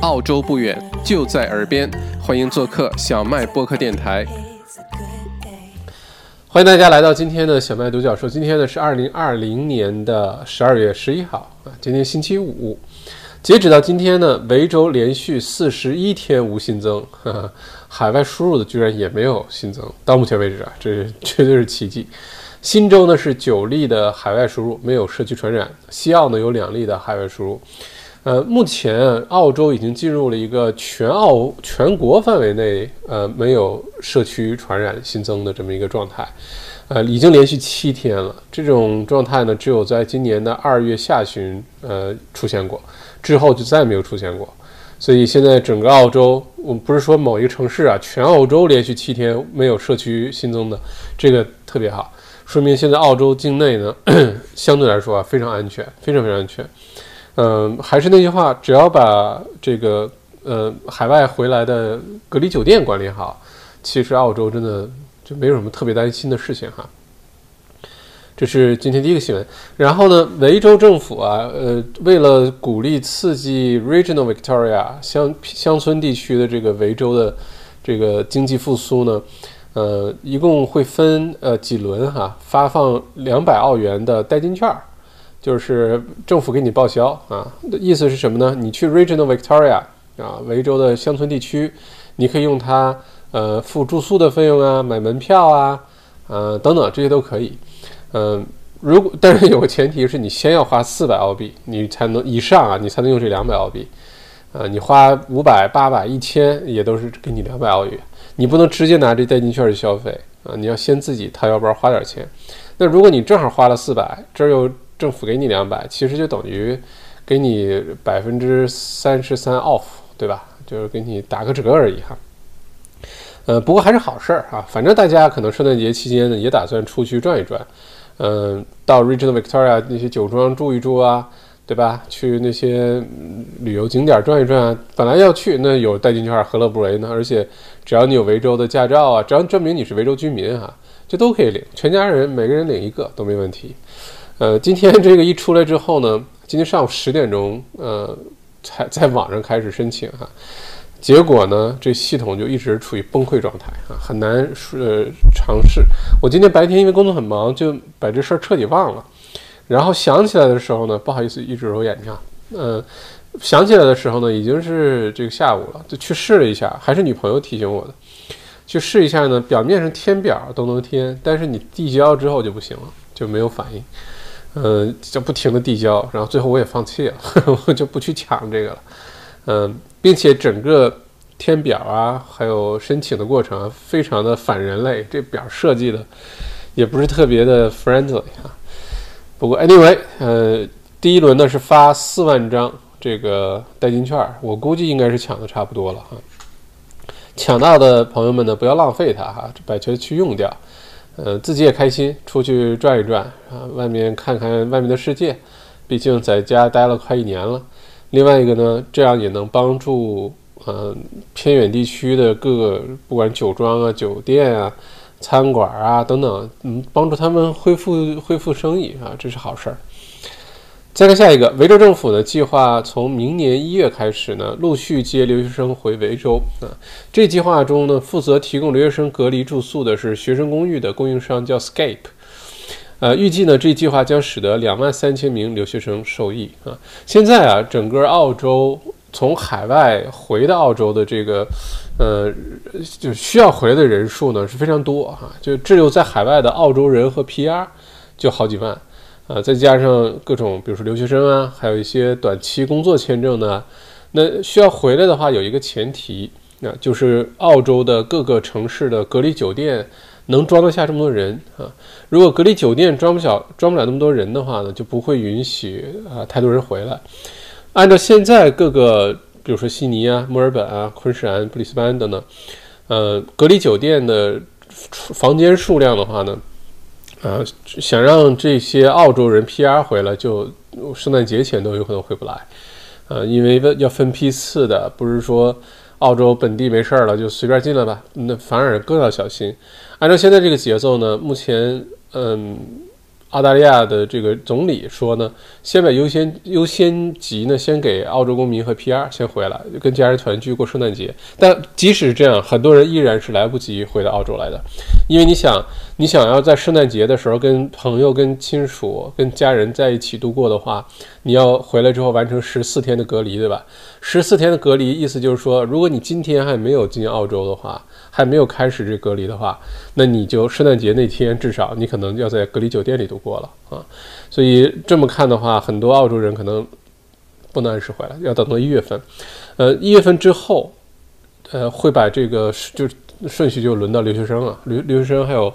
澳洲不远，就在耳边，欢迎做客小麦播客电台。欢迎大家来到今天的小麦独角兽。今天呢是二零二零年的十二月十一号啊，今天星期五。截止到今天呢，维州连续四十一天无新增，哈哈，海外输入的居然也没有新增。到目前为止啊，这绝对是奇迹。新州呢是九例的海外输入，没有社区传染；西澳呢有两例的海外输入。呃，目前澳洲已经进入了一个全澳全国范围内呃没有社区传染新增的这么一个状态，呃，已经连续七天了。这种状态呢，只有在今年的二月下旬呃出现过，之后就再也没有出现过。所以现在整个澳洲，我们不是说某一个城市啊，全澳洲连续七天没有社区新增的，这个特别好，说明现在澳洲境内呢 相对来说啊非常安全，非常非常安全。嗯，还是那句话，只要把这个呃海外回来的隔离酒店管理好，其实澳洲真的就没有什么特别担心的事情哈。这是今天第一个新闻。然后呢，维州政府啊，呃，为了鼓励刺激 Regional Victoria 乡乡村地区的这个维州的这个经济复苏呢，呃，一共会分呃几轮哈，发放两百澳元的代金券儿。就是政府给你报销啊，意思是什么呢？你去 Regional Victoria 啊，维州的乡村地区，你可以用它呃付住宿的费用啊，买门票啊，呃等等这些都可以。嗯，如果 但是有个前提是你先要花四百澳币，你才能以上啊，你才能用这两百澳币。呃，你花五百、八百、一千也都是给你两百澳元，你不能直接拿这代金券去消费啊，你要先自己掏腰包花点钱。那如果你正好花了四百，这儿又政府给你两百，其实就等于给你百分之三十三 off，对吧？就是给你打个折而已哈。呃，不过还是好事儿啊。反正大家可能圣诞节期间呢，也打算出去转一转，嗯，到 Regional Victoria 那些酒庄住一住啊，对吧？去那些旅游景点转一转啊。本来要去，那有代金券，何乐不为呢？而且只要你有维州的驾照啊，只要证明你是维州居民哈，这都可以领，全家人每个人领一个都没问题。呃，今天 这个一出来之后呢，今天上午十点钟，呃，才在网上开始申请哈，结果呢，这系统就一直处于崩溃状态啊，很难呃尝试。我今天白天因为工作很忙，就把这事儿彻底忘了。然后想起来的时候呢，不好意思，一直揉眼睛。嗯，想起来的时候呢，已经是这个下午了，就去试了一下，还是女朋友提醒我的，去试一下呢。表面上填表都能填，但是你递交之后就不行了，就没有反应。嗯，就不停的递交，然后最后我也放弃了，我就不去抢这个了。嗯，并且整个填表啊，还有申请的过程啊，非常的反人类，这表设计的也不是特别的 friendly 啊。不过 anyway，呃，第一轮呢是发四万张这个代金券，我估计应该是抢的差不多了哈。抢到的朋友们呢，不要浪费它哈，把它去用掉。呃，自己也开心，出去转一转啊，外面看看外面的世界。毕竟在家待了快一年了。另外一个呢，这样也能帮助呃偏远地区的各个不管酒庄啊、酒店啊、餐馆啊等等，嗯，帮助他们恢复恢复生意啊，这是好事儿。再看下一个，维州政府呢计划从明年一月开始呢，陆续接留学生回维州啊。这计划中呢，负责提供留学生隔离住宿的是学生公寓的供应商，叫 Scape。呃，预计呢，这计划将使得两万三千名留学生受益啊。现在啊，整个澳洲从海外回到澳洲的这个呃，就需要回来的人数呢是非常多哈，就只有在海外的澳洲人和 PR 就好几万。啊，再加上各种，比如说留学生啊，还有一些短期工作签证呢，那需要回来的话，有一个前提，那就是澳洲的各个城市的隔离酒店能装得下这么多人啊。如果隔离酒店装不小，装不了那么多人的话呢，就不会允许啊太多人回来。按照现在各个，比如说悉尼啊、墨尔本啊、昆士兰、布里斯班等等，呃，隔离酒店的房间数量的话呢？啊，想让这些澳洲人 PR 回来，就圣诞节前都有可能回不来，呃，因为要分批次的，不是说澳洲本地没事儿了就随便进来吧，那反而更要小心。按照现在这个节奏呢，目前，嗯，澳大利亚的这个总理说呢，先把优先优先级呢，先给澳洲公民和 PR 先回来，跟家人团聚过圣诞节。但即使这样，很多人依然是来不及回到澳洲来的，因为你想，你想要在圣诞节的时候跟朋友、跟亲属、跟家人在一起度过的话，你要回来之后完成十四天的隔离，对吧？十四天的隔离，意思就是说，如果你今天还没有进澳洲的话，还没有开始这隔离的话，那你就圣诞节那天至少你可能要在隔离酒店里度过了啊。所以这么看的话，很多澳洲人可能不能按时回来，要等到一月份。呃，一月份之后，呃，会把这个就顺序就轮到留学生了，留留学生还有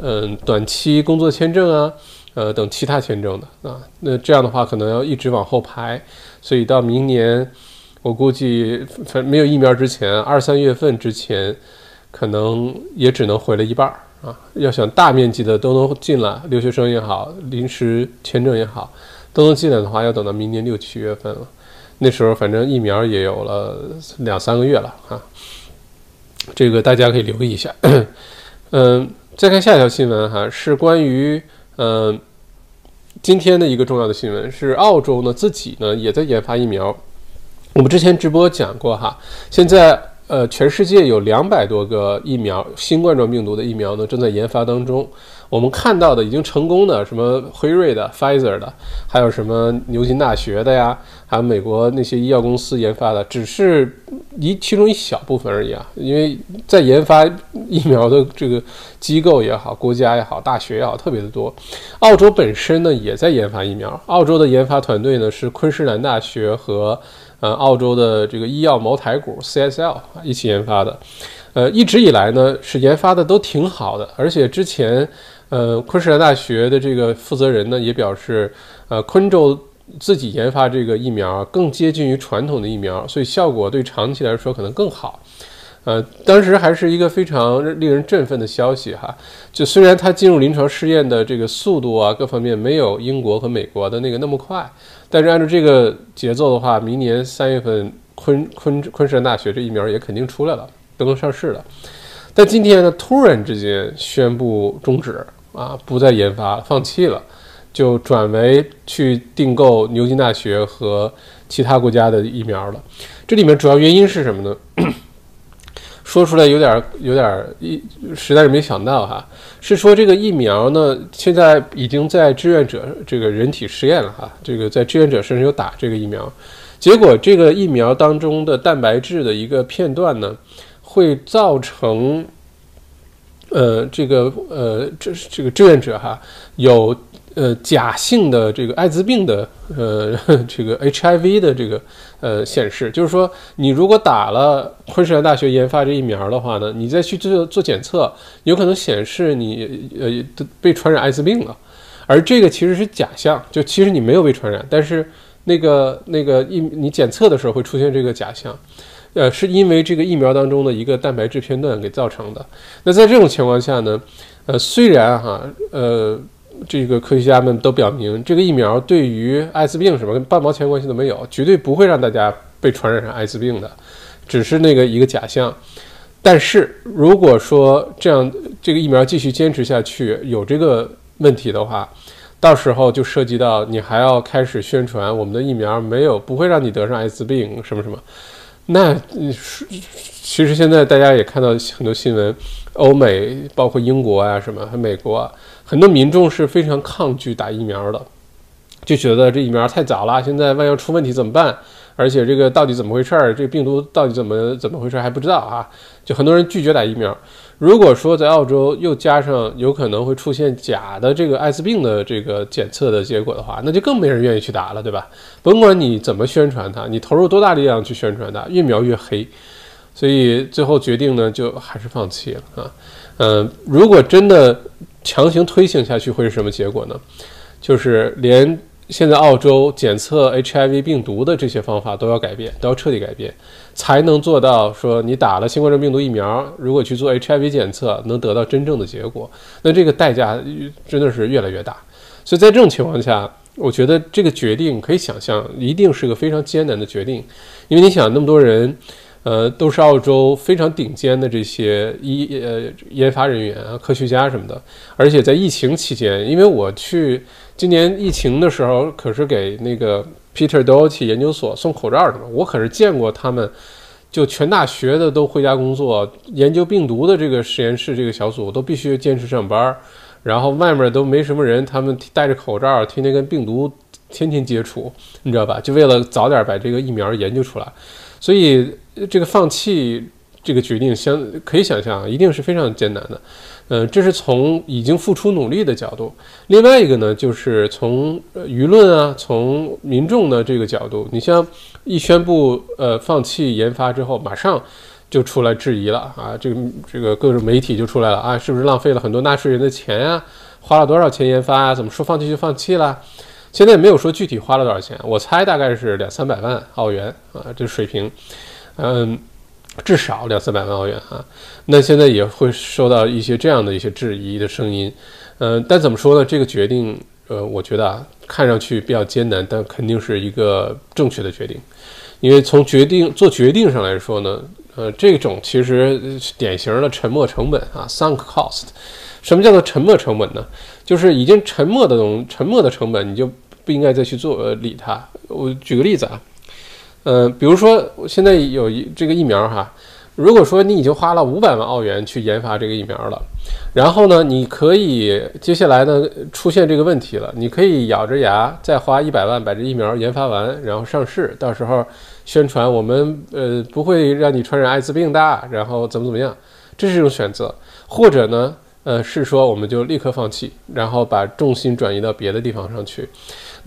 嗯短期工作签证啊，呃等其他签证的啊。那这样的话，可能要一直往后排，所以到明年。我估计，反正没有疫苗之前，二三月份之前，可能也只能回了一半儿啊。要想大面积的都能进来，留学生也好，临时签证也好，都能进来的话，要等到明年六七月份了。那时候反正疫苗也有了两三个月了啊。这个大家可以留意一下。嗯，再看下一条新闻哈，是关于嗯今天的一个重要的新闻，是澳洲呢自己呢也在研发疫苗。我们之前直播讲过哈，现在呃，全世界有两百多个疫苗，新冠状病毒的疫苗呢正在研发当中。我们看到的已经成功的，什么辉瑞的、Pfizer 的，还有什么牛津大学的呀，还有美国那些医药公司研发的，只是一其中一小部分而已啊。因为在研发疫苗的这个机构也好，国家也好，大学也好，特别的多。澳洲本身呢也在研发疫苗，澳洲的研发团队呢是昆士兰大学和。呃，澳洲的这个医药茅台股 CSL 一起研发的，呃，一直以来呢是研发的都挺好的，而且之前，呃，昆士兰大学的这个负责人呢也表示，呃，昆州自己研发这个疫苗更接近于传统的疫苗，所以效果对长期来说可能更好。呃，当时还是一个非常令人振奋的消息哈。就虽然它进入临床试验的这个速度啊，各方面没有英国和美国的那个那么快，但是按照这个节奏的话，明年三月份昆昆昆士兰大学这疫苗也肯定出来了，都能上市了。但今天呢，突然之间宣布终止啊，不再研发，放弃了，就转为去订购牛津大学和其他国家的疫苗了。这里面主要原因是什么呢？说出来有点有点一，实在是没想到哈。是说这个疫苗呢，现在已经在志愿者这个人体实验了哈。这个在志愿者身上有打这个疫苗，结果这个疫苗当中的蛋白质的一个片段呢，会造成，呃，这个呃，这这个志愿者哈有。呃，假性的这个艾滋病的，呃，这个 HIV 的这个，呃，显示，就是说，你如果打了昆士兰大学研发这疫苗的话呢，你再去做做检测，有可能显示你，呃，被传染艾滋病了，而这个其实是假象，就其实你没有被传染，但是那个那个疫你检测的时候会出现这个假象，呃，是因为这个疫苗当中的一个蛋白质片段给造成的。那在这种情况下呢，呃，虽然哈，呃。这个科学家们都表明，这个疫苗对于艾滋病什么半毛钱关系都没有，绝对不会让大家被传染上艾滋病的，只是那个一个假象。但是如果说这样，这个疫苗继续坚持下去有这个问题的话，到时候就涉及到你还要开始宣传我们的疫苗没有不会让你得上艾滋病什么什么。那其实现在大家也看到很多新闻，欧美包括英国啊什么和美国。很多民众是非常抗拒打疫苗的，就觉得这疫苗太早了，现在万一出问题怎么办？而且这个到底怎么回事儿？这病毒到底怎么怎么回事还不知道啊！就很多人拒绝打疫苗。如果说在澳洲又加上有可能会出现假的这个艾滋病的这个检测的结果的话，那就更没人愿意去打了，对吧？甭管你怎么宣传它，你投入多大力量去宣传它，越描越黑。所以最后决定呢，就还是放弃了啊。嗯，如果真的。强行推行下去会是什么结果呢？就是连现在澳洲检测 HIV 病毒的这些方法都要改变，都要彻底改变，才能做到说你打了新冠状病毒疫苗，如果去做 HIV 检测能得到真正的结果，那这个代价真的是越来越大。所以在这种情况下，我觉得这个决定可以想象，一定是个非常艰难的决定，因为你想那么多人。呃，都是澳洲非常顶尖的这些医呃研发人员啊、科学家什么的。而且在疫情期间，因为我去今年疫情的时候，可是给那个 Peter Doherty 研究所送口罩的嘛，我可是见过他们，就全大学的都回家工作，研究病毒的这个实验室这个小组都必须坚持上班，然后外面都没什么人，他们戴着口罩，天天跟病毒天天接触，你知道吧？就为了早点把这个疫苗研究出来，所以。这个放弃这个决定，相可以想象，一定是非常艰难的。嗯，这是从已经付出努力的角度。另外一个呢，就是从舆论啊，从民众的这个角度，你像一宣布呃放弃研发之后，马上就出来质疑了啊，这个这个各种媒体就出来了啊，是不是浪费了很多纳税人的钱呀？花了多少钱研发啊？怎么说放弃就放弃了？现在没有说具体花了多少钱，我猜大概是两三百万澳元啊，这水平。嗯，至少两三百万澳元啊，那现在也会受到一些这样的一些质疑的声音。嗯，但怎么说呢？这个决定，呃，我觉得啊，看上去比较艰难，但肯定是一个正确的决定。因为从决定做决定上来说呢，呃，这种其实典型的沉没成本啊，sunk cost。什么叫做沉没成本呢？就是已经沉没的东，沉没的成本，你就不应该再去做呃理它。我举个例子啊。呃，比如说现在有一这个疫苗哈，如果说你已经花了五百万澳元去研发这个疫苗了，然后呢，你可以接下来呢出现这个问题了，你可以咬着牙再花一百万把这疫苗研发完，然后上市，到时候宣传我们呃不会让你传染艾滋病的，然后怎么怎么样，这是一种选择，或者呢，呃是说我们就立刻放弃，然后把重心转移到别的地方上去。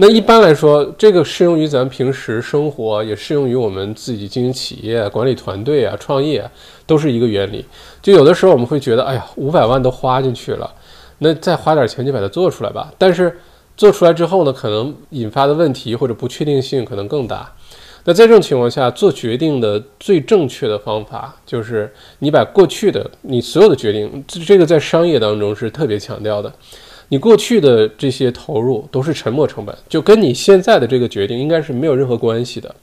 那一般来说，这个适用于咱们平时生活，也适用于我们自己经营企业、管理团队啊、创业，都是一个原理。就有的时候我们会觉得，哎呀，五百万都花进去了，那再花点钱就把它做出来吧。但是做出来之后呢，可能引发的问题或者不确定性可能更大。那在这种情况下，做决定的最正确的方法就是你把过去的你所有的决定，这个在商业当中是特别强调的。你过去的这些投入都是沉没成本，就跟你现在的这个决定应该是没有任何关系的。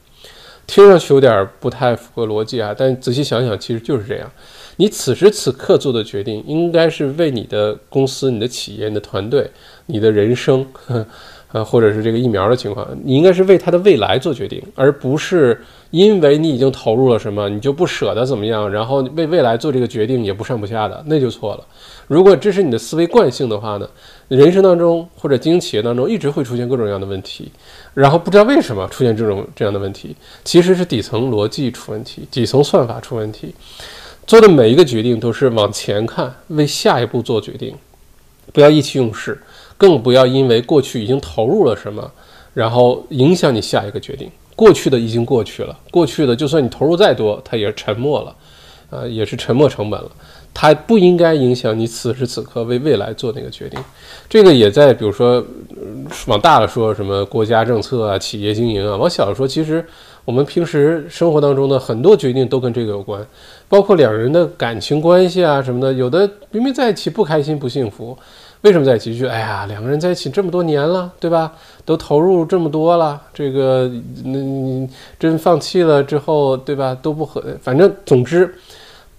听上去有点不太符合逻辑啊，但仔细想想，其实就是这样。你此时此刻做的决定，应该是为你的公司、你的企业、你的团队、你的人生。呃，或者是这个疫苗的情况，你应该是为它的未来做决定，而不是因为你已经投入了什么，你就不舍得怎么样，然后为未来做这个决定也不上不下的，那就错了。如果这是你的思维惯性的话呢，人生当中或者经营企业当中一直会出现各种各样的问题，然后不知道为什么出现这种这样的问题，其实是底层逻辑出问题，底层算法出问题，做的每一个决定都是往前看，为下一步做决定，不要意气用事。更不要因为过去已经投入了什么，然后影响你下一个决定。过去的已经过去了，过去的就算你投入再多，它也沉没了，呃，也是沉没成本了。它不应该影响你此时此刻为未来做那个决定。这个也在，比如说往大了说，什么国家政策啊、企业经营啊；往小了说，其实我们平时生活当中的很多决定都跟这个有关，包括两人的感情关系啊什么的。有的明明在一起不开心、不幸福。为什么在一起？就哎呀，两个人在一起这么多年了，对吧？都投入这么多了，这个那你真放弃了之后，对吧？都不合，反正总之，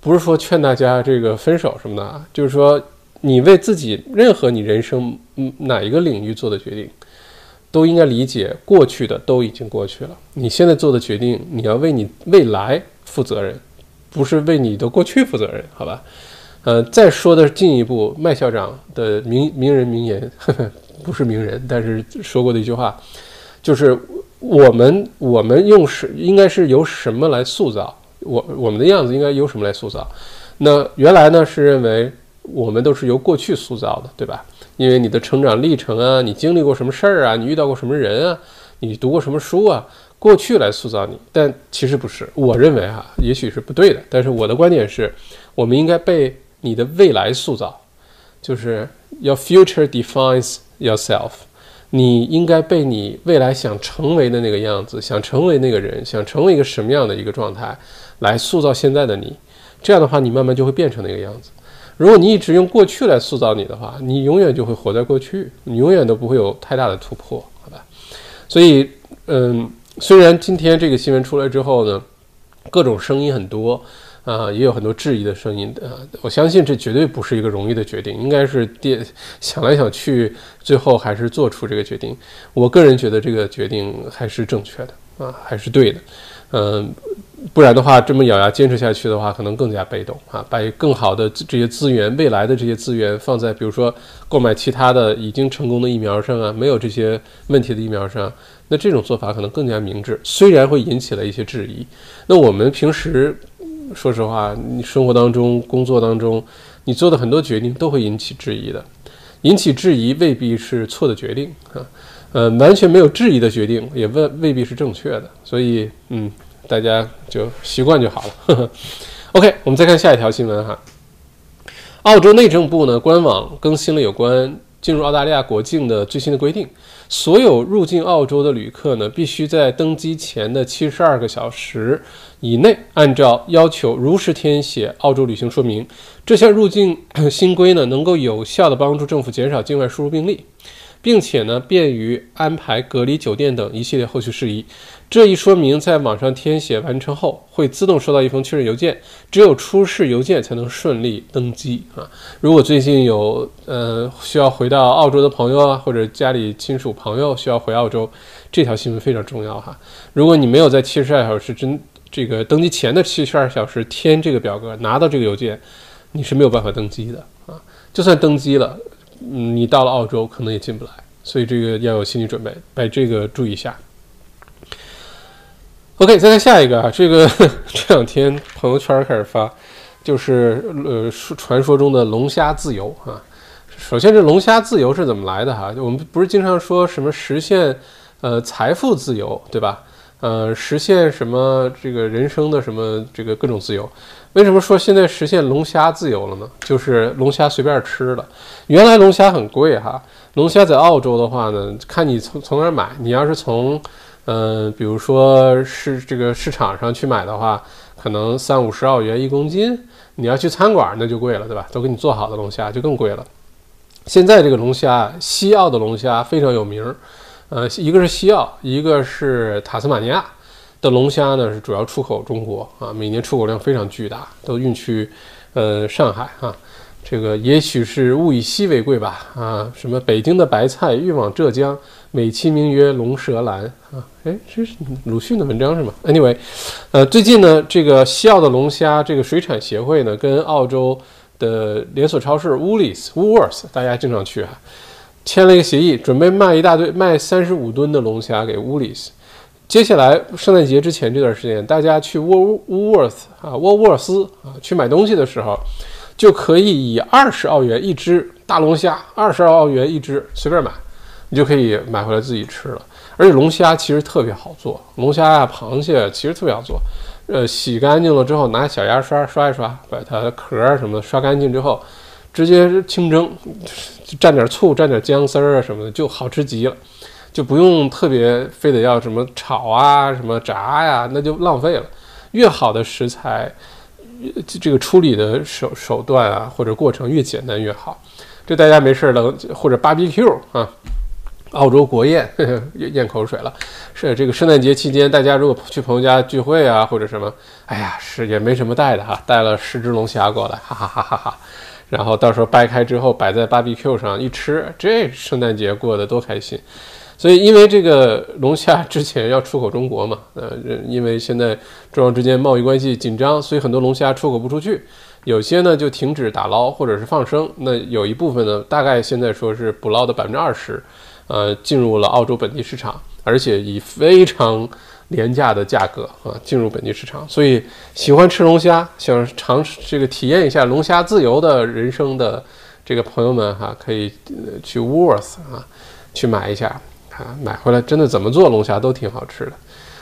不是说劝大家这个分手什么的啊，就是说你为自己任何你人生哪一个领域做的决定，都应该理解过去的都已经过去了。你现在做的决定，你要为你未来负责任，不是为你的过去负责任，好吧？呃，再说的进一步，麦校长的名名人名言，呵 呵不是名人，但是说过的一句话，就是我们我们用什应该是由什么来塑造我我们的样子，应该由什么来塑造？那原来呢是认为我们都是由过去塑造的，对吧？因为你的成长历程啊，你经历过什么事儿啊，你遇到过什么人啊，你读过什么书啊，过去来塑造你。但其实不是，我认为哈，也许是不对的，但是我的观点是，我们应该被。你的未来塑造，就是 your future defines yourself。你应该被你未来想成为的那个样子，想成为那个人，想成为一个什么样的一个状态，来塑造现在的你。这样的话，你慢慢就会变成那个样子。如果你一直用过去来塑造你的话，你永远就会活在过去，你永远都不会有太大的突破，好吧？所以，嗯，虽然今天这个新闻出来之后呢，各种声音很多。啊，也有很多质疑的声音的。我相信这绝对不是一个容易的决定，应该是电想来想去，最后还是做出这个决定。我个人觉得这个决定还是正确的啊，还是对的。嗯，不然的话，这么咬牙坚持下去的话，可能更加被动啊。把更好的这些资源，未来的这些资源放在比如说购买其他的已经成功的疫苗上啊，没有这些问题的疫苗上，那这种做法可能更加明智，虽然会引起了一些质疑。那我们平时。说实话，你生活当中、工作当中，你做的很多决定都会引起质疑的。引起质疑未必是错的决定啊，呃，完全没有质疑的决定也未未必是正确的。所以，嗯，大家就习惯就好了。OK，我们再看下一条新闻哈。澳洲内政部呢官网更新了有关进入澳大利亚国境的最新的规定。所有入境澳洲的旅客呢，必须在登机前的七十二个小时以内，按照要求如实填写澳洲旅行说明。这项入境 新规呢，能够有效地帮助政府减少境外输入病例。并且呢，便于安排隔离酒店等一系列后续事宜。这一说明在网上填写完成后，会自动收到一封确认邮件。只有出示邮件才能顺利登机啊！如果最近有呃需要回到澳洲的朋友啊，或者家里亲属朋友需要回澳洲，这条新闻非常重要哈。如果你没有在七十二小时之这个登机前的七十二小时填这个表格，拿到这个邮件，你是没有办法登机的啊！就算登机了。你到了澳洲可能也进不来，所以这个要有心理准备，把这个注意一下。OK，再看下一个啊，这个这两天朋友圈开始发，就是呃传说中的龙虾自由啊。首先，这龙虾自由是怎么来的哈？我们不是经常说什么实现呃财富自由，对吧？呃，实现什么这个人生的什么这个各种自由？为什么说现在实现龙虾自由了呢？就是龙虾随便吃了。原来龙虾很贵哈，龙虾在澳洲的话呢，看你从从哪儿买。你要是从，嗯，比如说是这个市场上去买的话，可能三五十澳元一公斤。你要去餐馆那就贵了，对吧？都给你做好的龙虾就更贵了。现在这个龙虾，西澳的龙虾非常有名儿。呃，一个是西澳，一个是塔斯马尼亚的龙虾呢，是主要出口中国啊，每年出口量非常巨大，都运去呃上海啊。这个也许是物以稀为贵吧啊，什么北京的白菜运往浙江，美其名曰龙舌兰啊。哎，这是鲁迅的文章是吗？Anyway，呃，最近呢，这个西澳的龙虾这个水产协会呢，跟澳洲的连锁超市 Woolies Woolworths，大家经常去啊。签了一个协议，准备卖一大堆，卖三十五吨的龙虾给 Woolies。接下来圣诞节之前这段时间，大家去沃沃沃斯啊，沃沃尔斯啊去买东西的时候，就可以以二十澳元一只大龙虾，二十澳元一只随便买，你就可以买回来自己吃了。而且龙虾其实特别好做，龙虾呀、螃蟹其实特别好做。呃，洗干净了之后，拿小牙刷刷一刷，把它的壳什么的刷干净之后。直接清蒸，蘸点醋，蘸点姜丝儿啊什么的，就好吃极了，就不用特别非得要什么炒啊、什么炸呀，那就浪费了。越好的食材，这个处理的手手段啊或者过程越简单越好。这大家没事了，或者 BBQ 啊，澳洲国宴，咽口水了。是这个圣诞节期间，大家如果去朋友家聚会啊或者什么，哎呀，是也没什么带的哈，带了十只龙虾过来，哈哈哈哈哈。然后到时候掰开之后摆在 BBQ 上一吃，这圣诞节过得多开心！所以因为这个龙虾之前要出口中国嘛，呃，因为现在中澳之间贸易关系紧张，所以很多龙虾出口不出去，有些呢就停止打捞或者是放生，那有一部分呢，大概现在说是捕捞的百分之二十，呃，进入了澳洲本地市场，而且以非常。廉价的价格啊，进入本地市场，所以喜欢吃龙虾，想尝试这个体验一下龙虾自由的人生的这个朋友们哈，可以去 Worth 啊，去买一下啊，买回来真的怎么做龙虾都挺好吃的。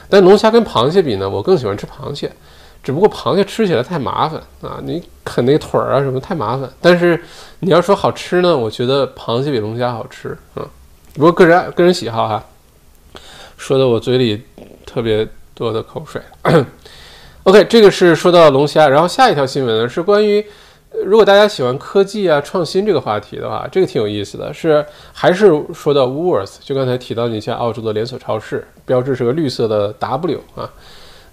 但龙虾跟螃蟹比呢，我更喜欢吃螃蟹，只不过螃蟹吃起来太麻烦啊，你啃那个腿儿啊什么太麻烦。但是你要说好吃呢，我觉得螃蟹比龙虾好吃啊，不过个人个人喜好哈，说的我嘴里。特别多的口水。OK，这个是说到龙虾，然后下一条新闻呢是关于，如果大家喜欢科技啊、创新这个话题的话，这个挺有意思的。是还是说到 Woolworths，就刚才提到你像澳洲的连锁超市，标志是个绿色的 W 啊，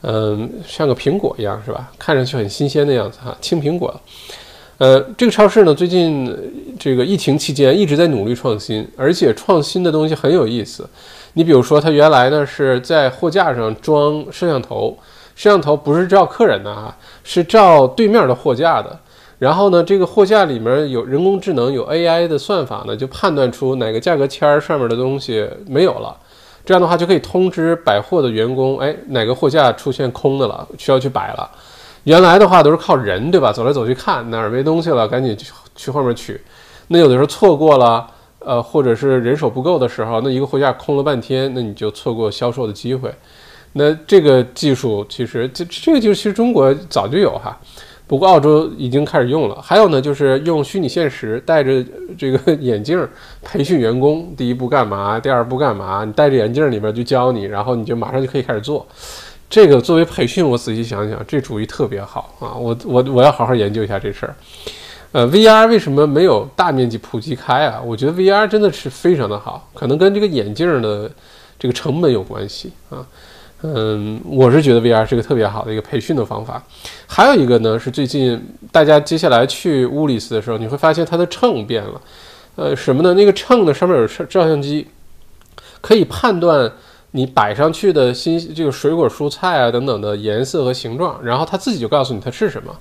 嗯，像个苹果一样是吧？看上去很新鲜的样子哈，青苹果。呃，这个超市呢，最近这个疫情期间一直在努力创新，而且创新的东西很有意思。你比如说，它原来呢是在货架上装摄像头，摄像头不是照客人的啊，是照对面的货架的。然后呢，这个货架里面有人工智能，有 AI 的算法呢，就判断出哪个价格签上面的东西没有了，这样的话就可以通知摆货的员工，哎，哪个货架出现空的了，需要去摆了。原来的话都是靠人，对吧？走来走去看哪儿没东西了，赶紧去去后面取。那有的时候错过了，呃，或者是人手不够的时候，那一个货架空了半天，那你就错过销售的机会。那这个技术其实这这个就其实中国早就有哈，不过澳洲已经开始用了。还有呢，就是用虚拟现实戴着这个 眼镜培训员工，第一步干嘛，第二步干嘛？你戴着眼镜里面就教你，然后你就马上就可以开始做。这个作为培训，我仔细想想，这主意特别好啊！我我我要好好研究一下这事儿。呃，VR 为什么没有大面积普及开啊？我觉得 VR 真的是非常的好，可能跟这个眼镜的这个成本有关系啊。嗯，我是觉得 VR 是个特别好的一个培训的方法。还有一个呢，是最近大家接下来去乌里斯的时候，你会发现它的秤变了。呃，什么呢？那个秤呢上面有照相机，可以判断。你摆上去的新这个水果、蔬菜啊等等的颜色和形状，然后它自己就告诉你它是什么。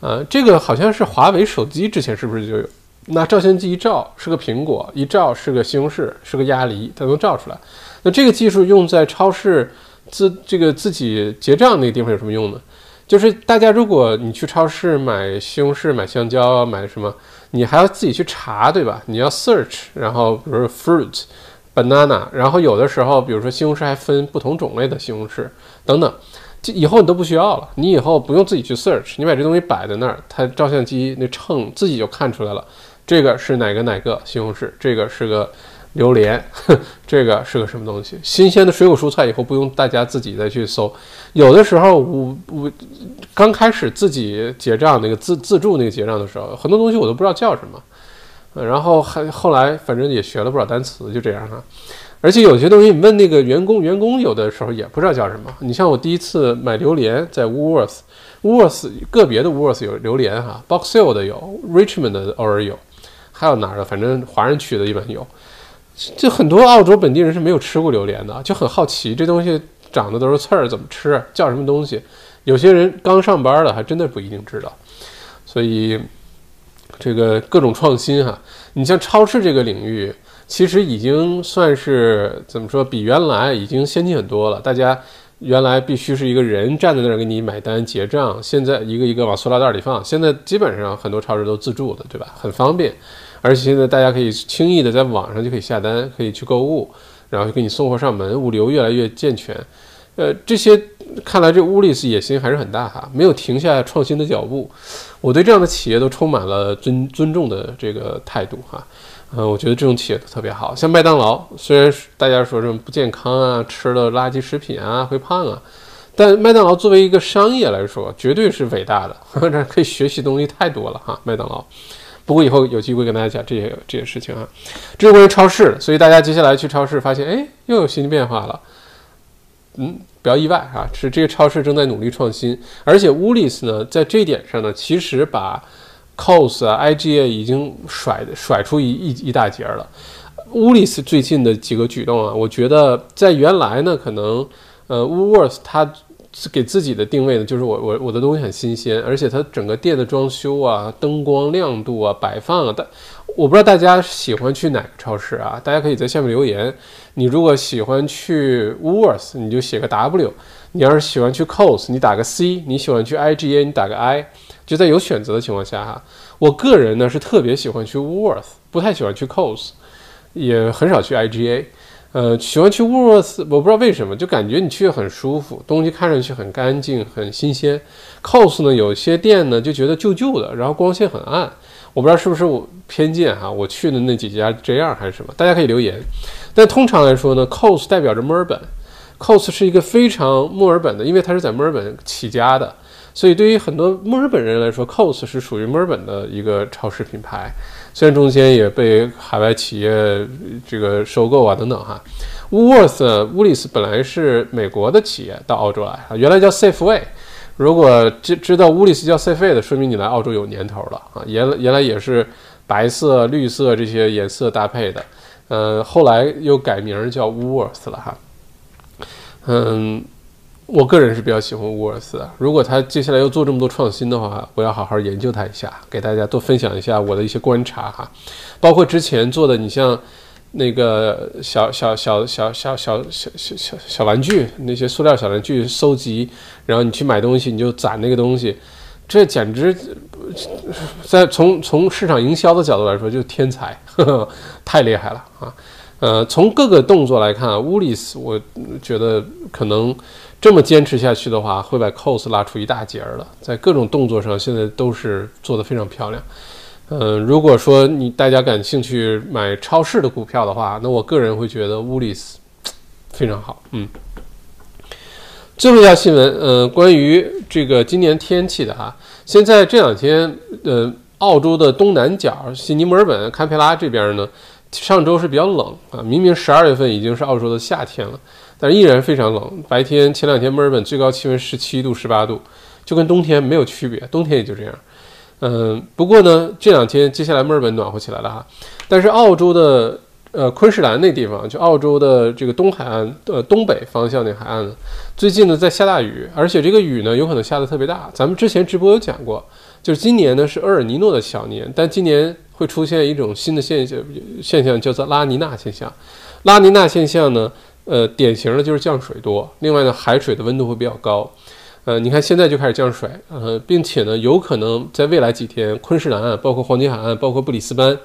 呃，这个好像是华为手机之前是不是就有？那照相机一照是个苹果，一照是个西红柿，是个鸭梨，它能照出来。那这个技术用在超市自这个自己结账那个地方有什么用呢？就是大家如果你去超市买西红柿、买香蕉、买什么，你还要自己去查，对吧？你要 search，然后比如说 fruit。banana，然后有的时候，比如说西红柿还分不同种类的西红柿等等，就以后你都不需要了，你以后不用自己去 search，你把这东西摆在那儿，它照相机那秤自己就看出来了，这个是哪个哪个西红柿，这个是个榴莲，这个是个什么东西？新鲜的水果蔬菜以后不用大家自己再去搜，有的时候我我刚开始自己结账那个自自助那个结账的时候，很多东西我都不知道叫什么。然后还后来反正也学了不少单词，就这样哈。而且有些东西你问那个员工，员工有的时候也不知道叫什么。你像我第一次买榴莲，在 Woolworth，Woolworth 个别的 Woolworth 有榴莲哈，Box Hill 的有，Richmond 的偶尔有，还有哪儿的，反正华人区的一般有。就很多澳洲本地人是没有吃过榴莲的，就很好奇这东西长得都是刺儿，怎么吃，叫什么东西？有些人刚上班的还真的不一定知道，所以。这个各种创新哈，你像超市这个领域，其实已经算是怎么说，比原来已经先进很多了。大家原来必须是一个人站在那儿给你买单结账，现在一个一个往塑料袋里放。现在基本上很多超市都自助的，对吧？很方便，而且现在大家可以轻易的在网上就可以下单，可以去购物，然后就给你送货上门，物流越来越健全。呃，这些看来这乌里斯野心还是很大哈，没有停下创新的脚步。我对这样的企业都充满了尊尊重的这个态度哈。呃，我觉得这种企业都特别好，像麦当劳，虽然大家说什么不健康啊，吃了垃圾食品啊会胖啊，但麦当劳作为一个商业来说，绝对是伟大的，这可以学习东西太多了哈。麦当劳，不过以后有机会跟大家讲这些这些事情啊。这是关于超市，所以大家接下来去超市发现，哎，又有新的变化了。嗯，不要意外啊，是这个超市正在努力创新，而且乌里斯呢，在这一点上呢，其实把 COS 啊、IGA 已经甩甩出一一一大截了。乌里斯最近的几个举动啊，我觉得在原来呢，可能呃 Woolworth 它给自己的定位呢，就是我我我的东西很新鲜，而且它整个店的装修啊、灯光亮度啊、摆放啊，但我不知道大家喜欢去哪个超市啊？大家可以在下面留言。你如果喜欢去 Woolworth，你就写个 W；你要是喜欢去 COS，你打个 C；你喜欢去 IGA，你打个 I。就在有选择的情况下哈，我个人呢是特别喜欢去 Worth，不太喜欢去 Cos，也很少去 IGA。呃，喜欢去 Worth，我不知道为什么，就感觉你去很舒服，东西看上去很干净、很新鲜。Cos 呢，有些店呢就觉得旧旧的，然后光线很暗。我不知道是不是我偏见哈，我去的那几家这样还是什么？大家可以留言。但通常来说呢，COS 代表着墨尔本，COS 是一个非常墨尔本的，因为它是在墨尔本起家的，所以对于很多墨尔本人来说，COS 是属于墨尔本的一个超市品牌。虽然中间也被海外企业这个收购啊等等哈，Woolworth 乌里斯本来是美国的企业到澳洲来啊，原来叫 Safeway。如果知知道乌里斯叫 Safeway 的，说明你来澳洲有年头了啊。原原来也是白色、绿色这些颜色搭配的，呃，后来又改名叫 Woolworth 了哈。嗯，我个人是比较喜欢 Woolworth 的。如果他接下来又做这么多创新的话，我要好好研究他一下，给大家多分享一下我的一些观察哈。包括之前做的，你像。那个小小小小小小小小小小玩具，那些塑料小玩具收集，然后你去买东西，你就攒那个东西，这简直在从从市场营销的角度来说，就是天才，呵呵太厉害了啊！呃，从各个动作来看，乌里斯，我觉得可能这么坚持下去的话，会把 cos 拉出一大截儿了，在各种动作上，现在都是做得非常漂亮。嗯，如果说你大家感兴趣买超市的股票的话，那我个人会觉得乌里斯非常好。嗯，最后一条新闻，呃，关于这个今年天气的哈，现在这两天，呃，澳洲的东南角，悉尼、墨尔本、堪培拉这边呢，上周是比较冷啊，明明十二月份已经是澳洲的夏天了，但是依然非常冷。白天前两天墨尔本最高气温十七度、十八度，就跟冬天没有区别，冬天也就这样。嗯，不过呢，这两天接下来墨尔本暖和起来了哈，但是澳洲的呃昆士兰那地方，就澳洲的这个东海岸呃东北方向那海岸，最近呢在下大雨，而且这个雨呢有可能下的特别大。咱们之前直播有讲过，就是今年呢是厄尔尼诺的小年，但今年会出现一种新的现象现象，叫做拉尼娜现象。拉尼娜现象呢，呃，典型的就是降水多，另外呢海水的温度会比较高。呃，你看现在就开始降水，呃，并且呢，有可能在未来几天，昆士兰岸、包括黄金海岸、包括布里斯班，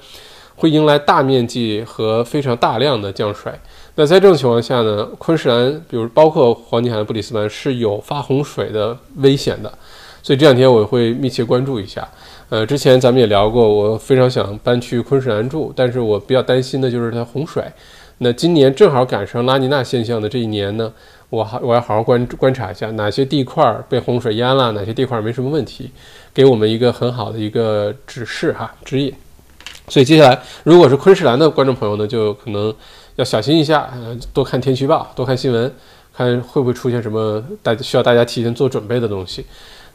会迎来大面积和非常大量的降水。那在这种情况下呢，昆士兰，比如包括黄金海岸、布里斯班是有发洪水的危险的。所以这两天我会密切关注一下。呃，之前咱们也聊过，我非常想搬去昆士兰住，但是我比较担心的就是它洪水。那今年正好赶上拉尼娜现象的这一年呢。我好，我要好好观观察一下哪些地块被洪水淹了，哪些地块没什么问题，给我们一个很好的一个指示哈指引。所以接下来，如果是昆士兰的观众朋友呢，就可能要小心一下，呃，多看天气预报，多看新闻，看会不会出现什么大需要大家提前做准备的东西。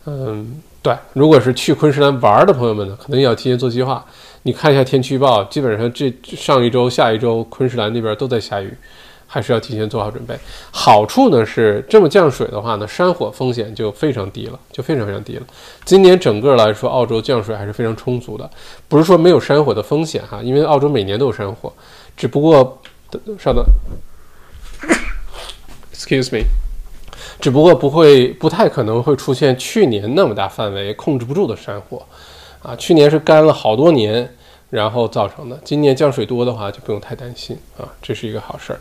嗯，对，如果是去昆士兰玩的朋友们呢，可能也要提前做计划。你看一下天气预报，基本上这上一周、下一周，昆士兰那边都在下雨。还是要提前做好准备。好处呢是这么降水的话呢，山火风险就非常低了，就非常非常低了。今年整个来说，澳洲降水还是非常充足的，不是说没有山火的风险哈，因为澳洲每年都有山火，只不过稍等，excuse me，只不过不会不太可能会出现去年那么大范围控制不住的山火啊，去年是干了好多年。然后造成的，今年降水多的话就不用太担心啊，这是一个好事儿。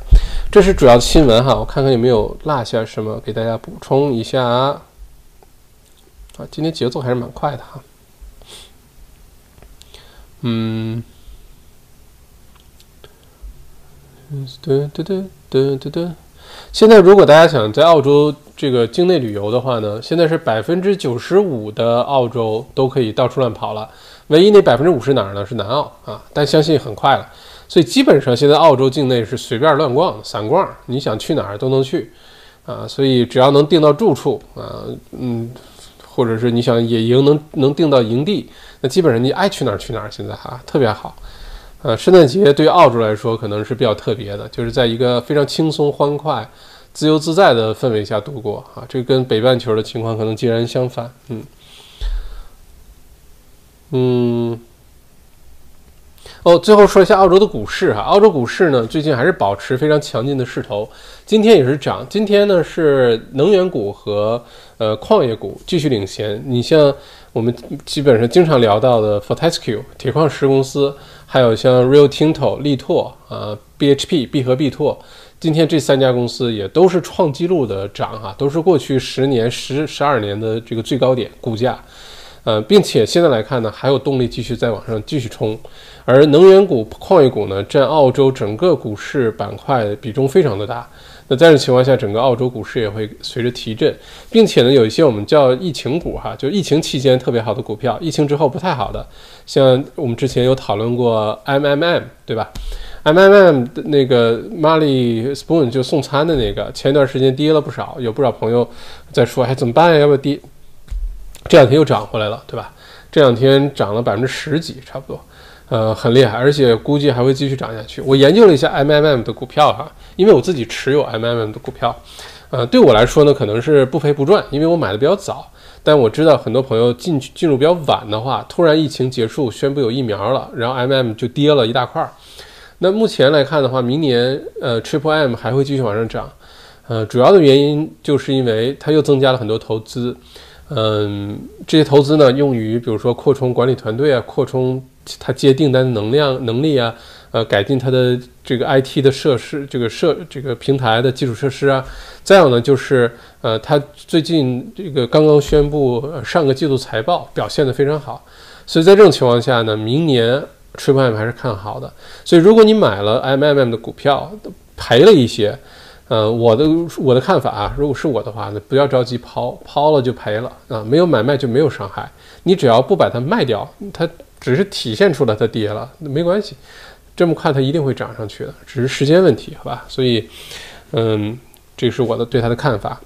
这是主要的新闻哈，我看看有没有落下什么给大家补充一下啊。今天节奏还是蛮快的哈。嗯，对对对对对对。现在如果大家想在澳洲这个境内旅游的话呢，现在是百分之九十五的澳洲都可以到处乱跑了。唯一那百分之五是哪儿呢？是南澳啊，但相信很快了。所以基本上现在澳洲境内是随便乱逛、散逛，你想去哪儿都能去啊。所以只要能订到住处啊，嗯，或者是你想野营能能订到营地，那基本上你爱去哪儿去哪儿。现在哈特别好，呃，圣诞节对澳洲来说可能是比较特别的，就是在一个非常轻松、欢快、自由自在的氛围下度过啊。这跟北半球的情况可能截然相反，嗯。嗯，哦，最后说一下澳洲的股市哈，澳洲股市呢最近还是保持非常强劲的势头，今天也是涨。今天呢是能源股和呃矿业股继续领先。你像我们基本上经常聊到的 Fortescue 铁矿石公司，还有像 Rio Tinto 力拓啊，BHP 必和必拓，今天这三家公司也都是创纪录的涨哈，都是过去十年、十十二年的这个最高点股价。呃，并且现在来看呢，还有动力继续再往上继续冲，而能源股、矿业股呢，占澳洲整个股市板块比重非常的大。那在这种情况下，整个澳洲股市也会随着提振，并且呢，有一些我们叫疫情股哈，就疫情期间特别好的股票，疫情之后不太好的，像我们之前有讨论过 MMM 对吧 MMM 的那个 Molly Spoon 就送餐的那个，前一段时间跌了不少，有不少朋友在说，哎，怎么办呀？要不要跌？这两天又涨回来了，对吧？这两天涨了百分之十几，差不多，呃，很厉害，而且估计还会继续涨下去。我研究了一下 MMM 的股票哈，因为我自己持有 MMM 的股票，呃，对我来说呢，可能是不赔不赚，因为我买的比较早。但我知道很多朋友进去进入比较晚的话，突然疫情结束，宣布有疫苗了，然后 MM 就跌了一大块儿。那目前来看的话，明年呃 Triple M 还会继续往上涨，呃，主要的原因就是因为它又增加了很多投资，嗯，这些投资呢用于比如说扩充管理团队啊，扩充它接订单的能量能力啊。呃，改进它的这个 IT 的设施，这个设这个平台的基础设施啊。再有呢，就是呃，它最近这个刚刚宣布上个季度财报表现的非常好，所以在这种情况下呢，明年 Triple M 还是看好的。所以如果你买了 MMM 的股票赔了一些，呃，我的我的看法啊，如果是我的话那，不要着急抛，抛了就赔了啊，没有买卖就没有伤害。你只要不把它卖掉，它只是体现出来它跌了，没关系。这么快，它一定会涨上去的，只是时间问题，好吧？所以，嗯，这是我的对它的看法。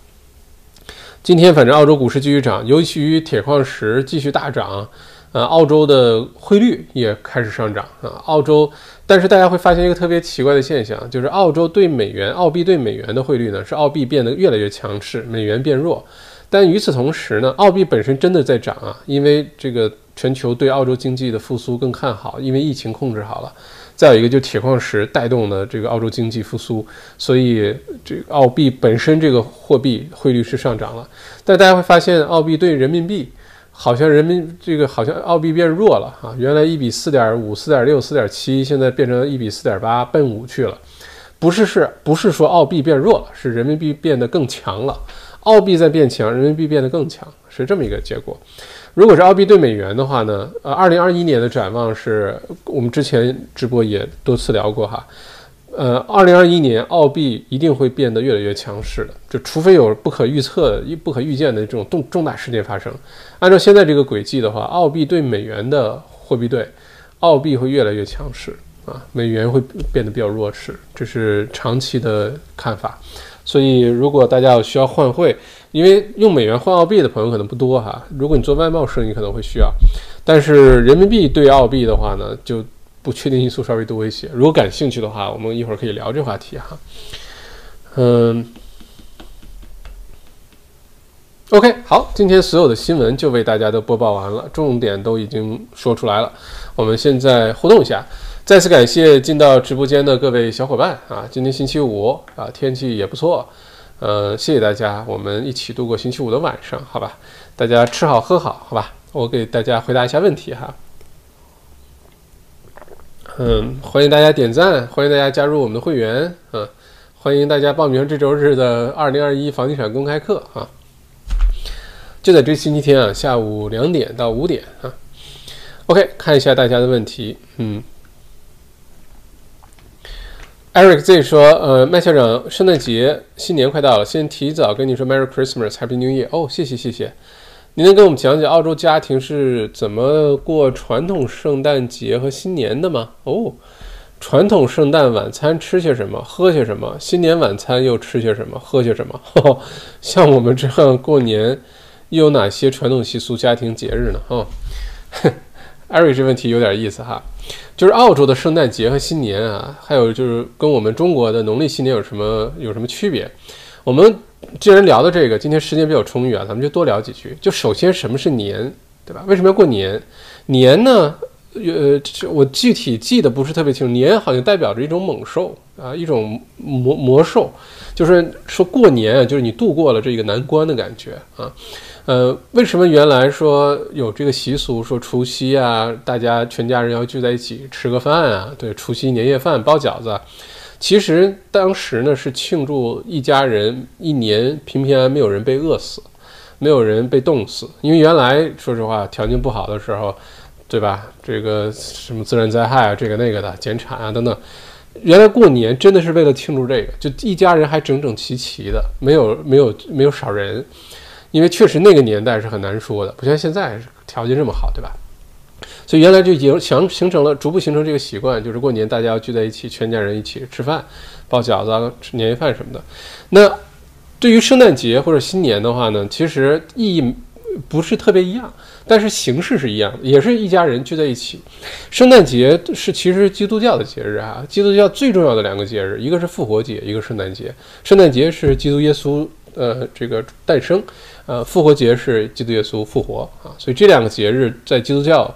今天反正澳洲股市继续涨，尤其于铁矿石继续大涨，呃，澳洲的汇率也开始上涨啊。澳洲，但是大家会发现一个特别奇怪的现象，就是澳洲对美元、澳币对美元的汇率呢，是澳币变得越来越强势，美元变弱。但与此同时呢，澳币本身真的在涨啊，因为这个全球对澳洲经济的复苏更看好，因为疫情控制好了。再有一个，就铁矿石带动的这个澳洲经济复苏，所以这个澳币本身这个货币汇率是上涨了。但大家会发现，澳币对人民币好像人民这个好像澳币变弱了啊！原来一比四点五、四点六、四点七，现在变成一比四点八，奔五去了。不是是，不是说澳币变弱了，是人民币变得更强了。澳币在变强，人民币变得更强，是这么一个结果。如果是澳币对美元的话呢？呃，二零二一年的展望是我们之前直播也多次聊过哈。呃，二零二一年澳币一定会变得越来越强势的，就除非有不可预测、不可预见的这种重重大事件发生。按照现在这个轨迹的话，澳币对美元的货币对澳币会越来越强势啊，美元会变得比较弱势，这是长期的看法。所以，如果大家有需要换汇，因为用美元换澳币的朋友可能不多哈。如果你做外贸生意，可能会需要。但是人民币对澳币的话呢，就不确定因素稍微多一些。如果感兴趣的话，我们一会儿可以聊这话题哈。嗯，OK，好，今天所有的新闻就为大家都播报完了，重点都已经说出来了。我们现在互动一下。再次感谢进到直播间的各位小伙伴啊！今天星期五啊，天气也不错，呃，谢谢大家，我们一起度过星期五的晚上，好吧？大家吃好喝好，好吧？我给大家回答一下问题哈。嗯，欢迎大家点赞，欢迎大家加入我们的会员，嗯，欢迎大家报名这周日的二零二一房地产公开课啊，就在这星期天啊，下午两点到五点啊。OK，看一下大家的问题，嗯。Eric Z 说：“呃，麦校长，圣诞节、新年快到了，先提早跟你说 Merry Christmas, Happy New Year。哦，谢谢谢谢。您能跟我们讲讲澳洲家庭是怎么过传统圣诞节和新年的吗？哦，传统圣诞晚餐吃些什么，喝些什么？新年晚餐又吃些什么，喝些什么？像我们这样过年，又有哪些传统习俗、家庭节日呢？哦。”艾瑞这问题有点意思哈，就是澳洲的圣诞节和新年啊，还有就是跟我们中国的农历新年有什么有什么区别？我们既然聊到这个，今天时间比较充裕啊，咱们就多聊几句。就首先什么是年，对吧？为什么要过年？年呢？呃，我具体记得不是特别清楚。年好像代表着一种猛兽啊，一种魔魔兽，就是说过年啊，就是你度过了这个难关的感觉啊。呃，为什么原来说有这个习俗，说除夕啊，大家全家人要聚在一起吃个饭啊？对，除夕年夜饭包饺子，其实当时呢是庆祝一家人一年平平安安，没有人被饿死，没有人被冻死。因为原来说实话条件不好的时候，对吧？这个什么自然灾害啊，这个那个的减产啊等等，原来过年真的是为了庆祝这个，就一家人还整整齐齐的，没有没有没有少人。因为确实那个年代是很难说的，不像现在条件这么好，对吧？所以原来就已经形形成了，逐步形成这个习惯，就是过年大家要聚在一起，全家人一起吃饭，包饺子、吃年夜饭什么的。那对于圣诞节或者新年的话呢，其实意义不是特别一样，但是形式是一样的，也是一家人聚在一起。圣诞节是其实基督教的节日啊，基督教最重要的两个节日，一个是复活节，一个圣诞节。圣诞节是基督耶稣呃这个诞生，呃复活节是基督耶稣复活啊，所以这两个节日在基督教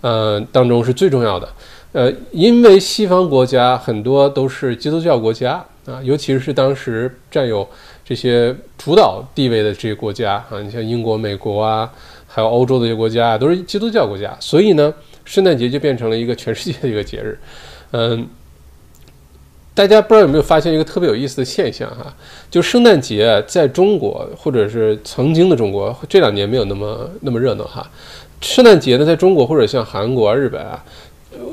呃当中是最重要的。呃，因为西方国家很多都是基督教国家啊，尤其是当时占有。这些主导地位的这些国家啊，你像英国、美国啊，还有欧洲的一些国家啊，都是基督教国家，所以呢，圣诞节就变成了一个全世界的一个节日。嗯，大家不知道有没有发现一个特别有意思的现象哈？就圣诞节在中国或者是曾经的中国，这两年没有那么那么热闹哈。圣诞节呢，在中国或者像韩国、日本啊，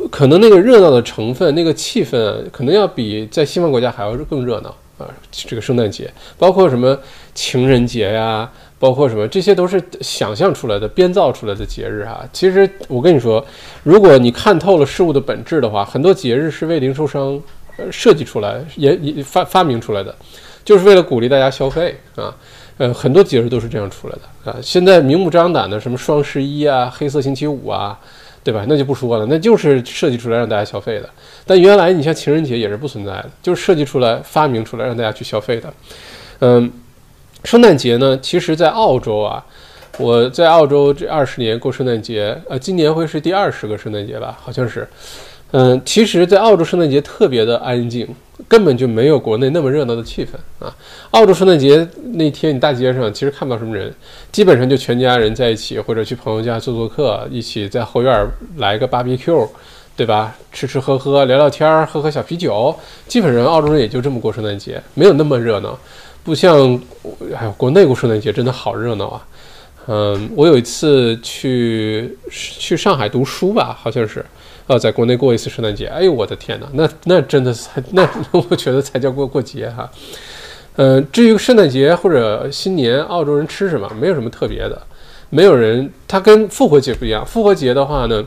可能那个热闹的成分、那个气氛，可能要比在西方国家还要更热闹。啊，这个圣诞节，包括什么情人节呀，包括什么，这些都是想象出来的、编造出来的节日啊。其实我跟你说，如果你看透了事物的本质的话，很多节日是为零售商呃设计出来、也也发发明出来的，就是为了鼓励大家消费啊。呃，很多节日都是这样出来的啊。现在明目张胆的什么双十一啊、黑色星期五啊。对吧？那就不说了，那就是设计出来让大家消费的。但原来你像情人节也是不存在的，就是设计出来、发明出来让大家去消费的。嗯，圣诞节呢，其实在澳洲啊，我在澳洲这二十年过圣诞节，呃，今年会是第二十个圣诞节吧？好像是。嗯，其实，在澳洲圣诞节特别的安静，根本就没有国内那么热闹的气氛啊。澳洲圣诞节那天，你大街上其实看不到什么人，基本上就全家人在一起，或者去朋友家做做客，一起在后院来个 barbecue，对吧？吃吃喝喝，聊聊天，喝喝小啤酒。基本上澳洲人也就这么过圣诞节，没有那么热闹，不像哎，国内过圣诞节真的好热闹啊。嗯，我有一次去去上海读书吧，好像是。呃，在国内过一次圣诞节，哎呦我的天哪，那那真的是那 我觉得才叫过过节哈。呃，至于圣诞节或者新年，澳洲人吃什么，没有什么特别的，没有人，它跟复活节不一样。复活节的话呢，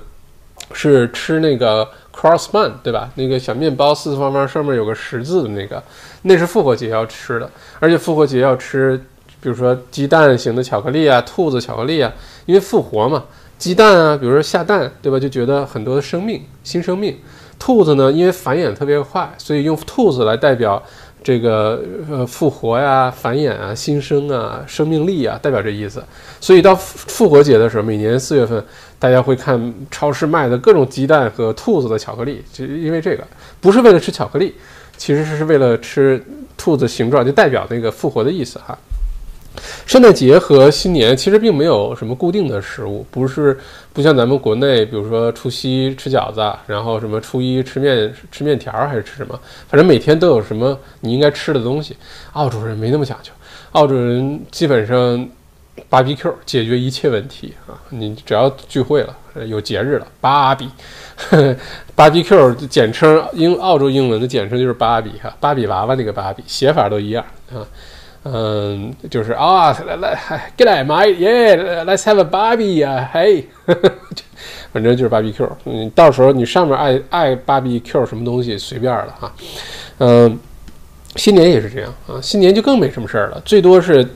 是吃那个 cross bun，对吧？那个小面包四四方方，上面有个十字的那个，那是复活节要吃的。而且复活节要吃，比如说鸡蛋型的巧克力啊，兔子巧克力啊，因为复活嘛。鸡蛋啊，比如说下蛋，对吧？就觉得很多的生命，新生命。兔子呢，因为繁衍特别快，所以用兔子来代表这个呃复活呀、繁衍啊、新生啊、生命力啊，代表这意思。所以到复活节的时候，每年四月份，大家会看超市卖的各种鸡蛋和兔子的巧克力，就因为这个，不是为了吃巧克力，其实是为了吃兔子形状，就代表那个复活的意思哈。圣诞节和新年其实并没有什么固定的食物，不是不像咱们国内，比如说除夕吃饺子，然后什么初一吃面吃面条还是吃什么，反正每天都有什么你应该吃的东西。澳洲人没那么讲究，澳洲人基本上 b 比 Q b 解决一切问题啊，你只要聚会了，有节日了，芭比，barbecue 简称英澳洲英文的简称就是芭比哈，芭比娃娃那个芭比，写法都一样啊。嗯，就是啊，来来，get 来买，yeah，let's have a barbie 呀，嘿，反正就是 barbecue。嗯，到时候你上面爱爱 barbecue 什么东西随便了哈。嗯，新年也是这样啊，新年就更没什么事儿了，最多是